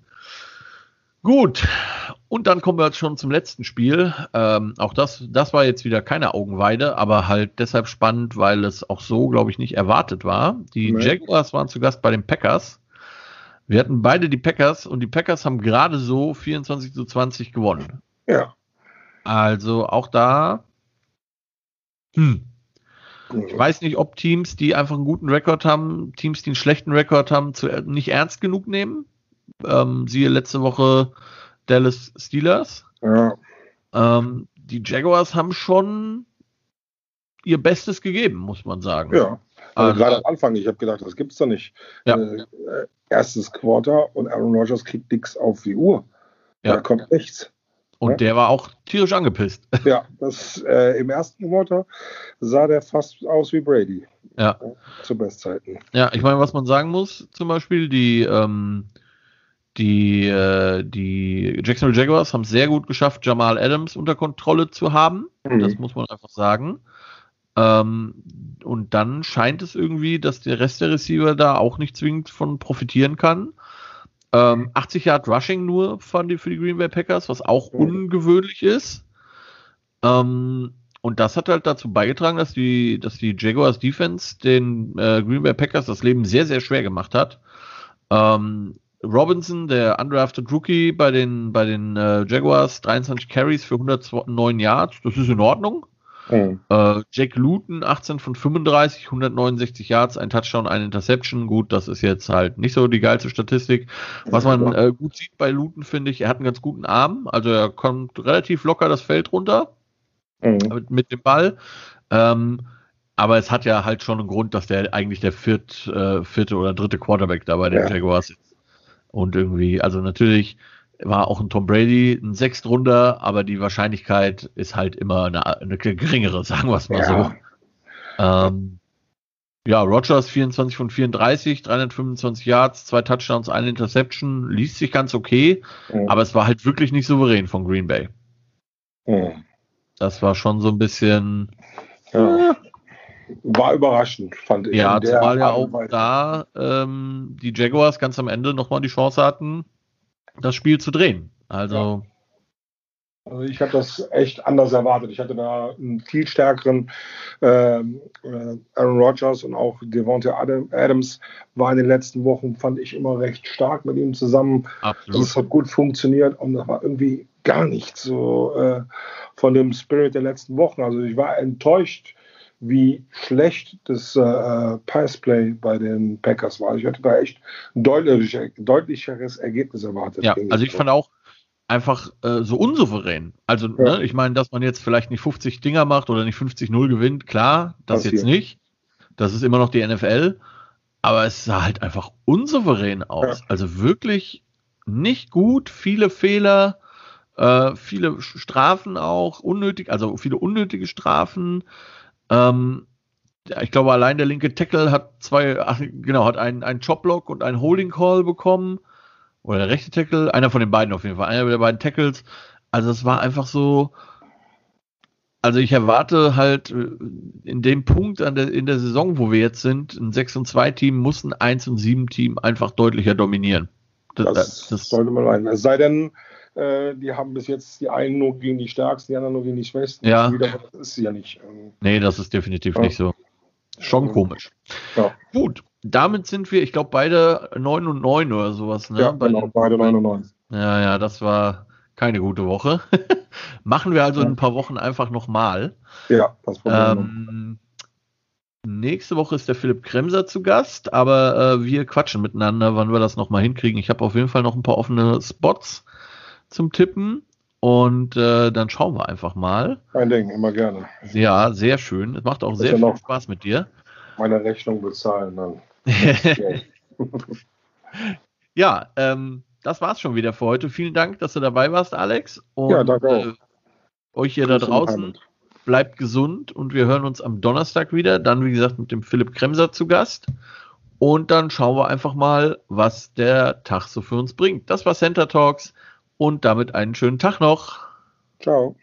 Gut, und dann kommen wir jetzt schon zum letzten Spiel. Ähm, auch das, das war jetzt wieder keine Augenweide, aber halt deshalb spannend, weil es auch so, glaube ich, nicht erwartet war. Die. Jaguars waren zu Gast bei den Packers wir hatten beide die Packers und die Packers haben gerade so 24 zu 20 gewonnen. Ja. Also auch da. Hm. Ich weiß nicht, ob Teams, die einfach einen guten Rekord haben, Teams, die einen schlechten Rekord haben, zu, nicht ernst genug nehmen. Ähm, siehe letzte Woche Dallas Steelers. Ja. Ähm, die Jaguars haben schon ihr Bestes gegeben, muss man sagen. Ja. Also, also gerade am Anfang, ich habe gedacht, das gibt es doch nicht. Ja. Äh, erstes Quarter und Aaron Rodgers kriegt nichts auf die Uhr. Ja. Da kommt nichts. Und ja? der war auch tierisch angepisst. Ja, das, äh, im ersten Quarter sah der fast aus wie Brady. Ja. Zu Bestzeiten. Ja, ich meine, was man sagen muss, zum Beispiel, die, ähm, die, äh, die Jacksonville Jaguars haben es sehr gut geschafft, Jamal Adams unter Kontrolle zu haben. Mhm. Das muss man einfach sagen. Ähm, und dann scheint es irgendwie, dass der Rest der Receiver da auch nicht zwingend von profitieren kann. Ähm, 80 Yard Rushing nur fand die für die Green Bay Packers, was auch mhm. ungewöhnlich ist. Ähm, und das hat halt dazu beigetragen, dass die, dass die Jaguars Defense den äh, Green Bay Packers das Leben sehr, sehr schwer gemacht hat. Ähm, Robinson, der undrafted Rookie bei den, bei den äh, Jaguars, 23 Carries für 109 Yards, das ist in Ordnung. Mhm. Äh, Jack Luton, 18 von 35, 169 Yards, ein Touchdown, ein Interception. Gut, das ist jetzt halt nicht so die geilste Statistik. Was man äh, gut sieht bei Luton, finde ich, er hat einen ganz guten Arm. Also er kommt relativ locker das Feld runter mhm. mit, mit, dem Ball. Ähm, aber es hat ja halt schon einen Grund, dass der eigentlich der viert, äh, vierte oder dritte Quarterback da bei den ja. Jaguars ist. Und irgendwie, also natürlich war auch ein Tom Brady ein Sechstrunder, aber die Wahrscheinlichkeit ist halt immer eine, eine geringere, sagen wir es mal ja. so. Ähm, ja, Rogers 24 von 34, 325 Yards, zwei Touchdowns, eine Interception, liest sich ganz okay, mhm. aber es war halt wirklich nicht souverän von Green Bay. Mhm. Das war schon so ein bisschen. Ja. Äh, war überraschend, fand ich. Ja, zumal ja auch da ähm, die Jaguars ganz am Ende nochmal die Chance hatten, das Spiel zu drehen. Also. Ja. Also ich habe das echt anders erwartet. Ich hatte da einen viel stärkeren ähm, äh, Aaron Rodgers und auch Devontae Adams war in den letzten Wochen, fand ich immer recht stark mit ihm zusammen. Absolut. Das hat gut funktioniert und das war irgendwie gar nicht so äh, von dem Spirit der letzten Wochen. Also ich war enttäuscht wie schlecht das äh, Passplay bei den Packers war. Ich hätte da echt ein deutlich, deutlicheres Ergebnis erwartet. Ja, also ich fand auch einfach äh, so unsouverän. Also, ja. ne, ich meine, dass man jetzt vielleicht nicht 50 Dinger macht oder nicht 50-0 gewinnt, klar, das Passiert. jetzt nicht. Das ist immer noch die NFL. Aber es sah halt einfach unsouverän aus. Ja. Also wirklich nicht gut, viele Fehler, äh, viele Strafen auch, unnötig, also viele unnötige Strafen. Ähm, ich glaube, allein der linke Tackle hat zwei, ach, genau, hat einen, einen Chopblock und einen Holding Call bekommen. Oder der rechte Tackle, einer von den beiden auf jeden Fall, einer der beiden Tackles. Also es war einfach so, also ich erwarte halt äh, in dem Punkt an der, in der Saison, wo wir jetzt sind, ein 6 und 2 Team muss ein 1 und 7 Team einfach deutlicher dominieren. Das, das, das sollte man meinen. Es sei denn, äh, die haben bis jetzt die einen nur gegen die Stärksten, die anderen nur gegen die Schwächsten. Ja. das ist ja nicht. Ähm, nee, das ist definitiv ja. nicht so. Schon komisch. Ja. Gut, damit sind wir, ich glaube, beide 9 und 9 oder sowas. Ne? Ja, genau, beide 9 und 9. Ja, ja, das war keine gute Woche. Machen wir also in ein paar Wochen einfach nochmal. Ja, das ähm, Nächste Woche ist der Philipp Kremser zu Gast, aber äh, wir quatschen miteinander, wann wir das nochmal hinkriegen. Ich habe auf jeden Fall noch ein paar offene Spots zum Tippen. Und äh, dann schauen wir einfach mal. Ein Ding, immer gerne. Ja, sehr schön. Es macht auch sehr viel Spaß mit dir. Meine Rechnung bezahlen dann. ja, ähm, das war's schon wieder für heute. Vielen Dank, dass du dabei warst, Alex. Und, ja, danke auch. Äh, euch hier da draußen bleibt gesund und wir hören uns am Donnerstag wieder. Dann, wie gesagt, mit dem Philipp Kremser zu Gast. Und dann schauen wir einfach mal, was der Tag so für uns bringt. Das war Center Talks und damit einen schönen Tag noch. Ciao.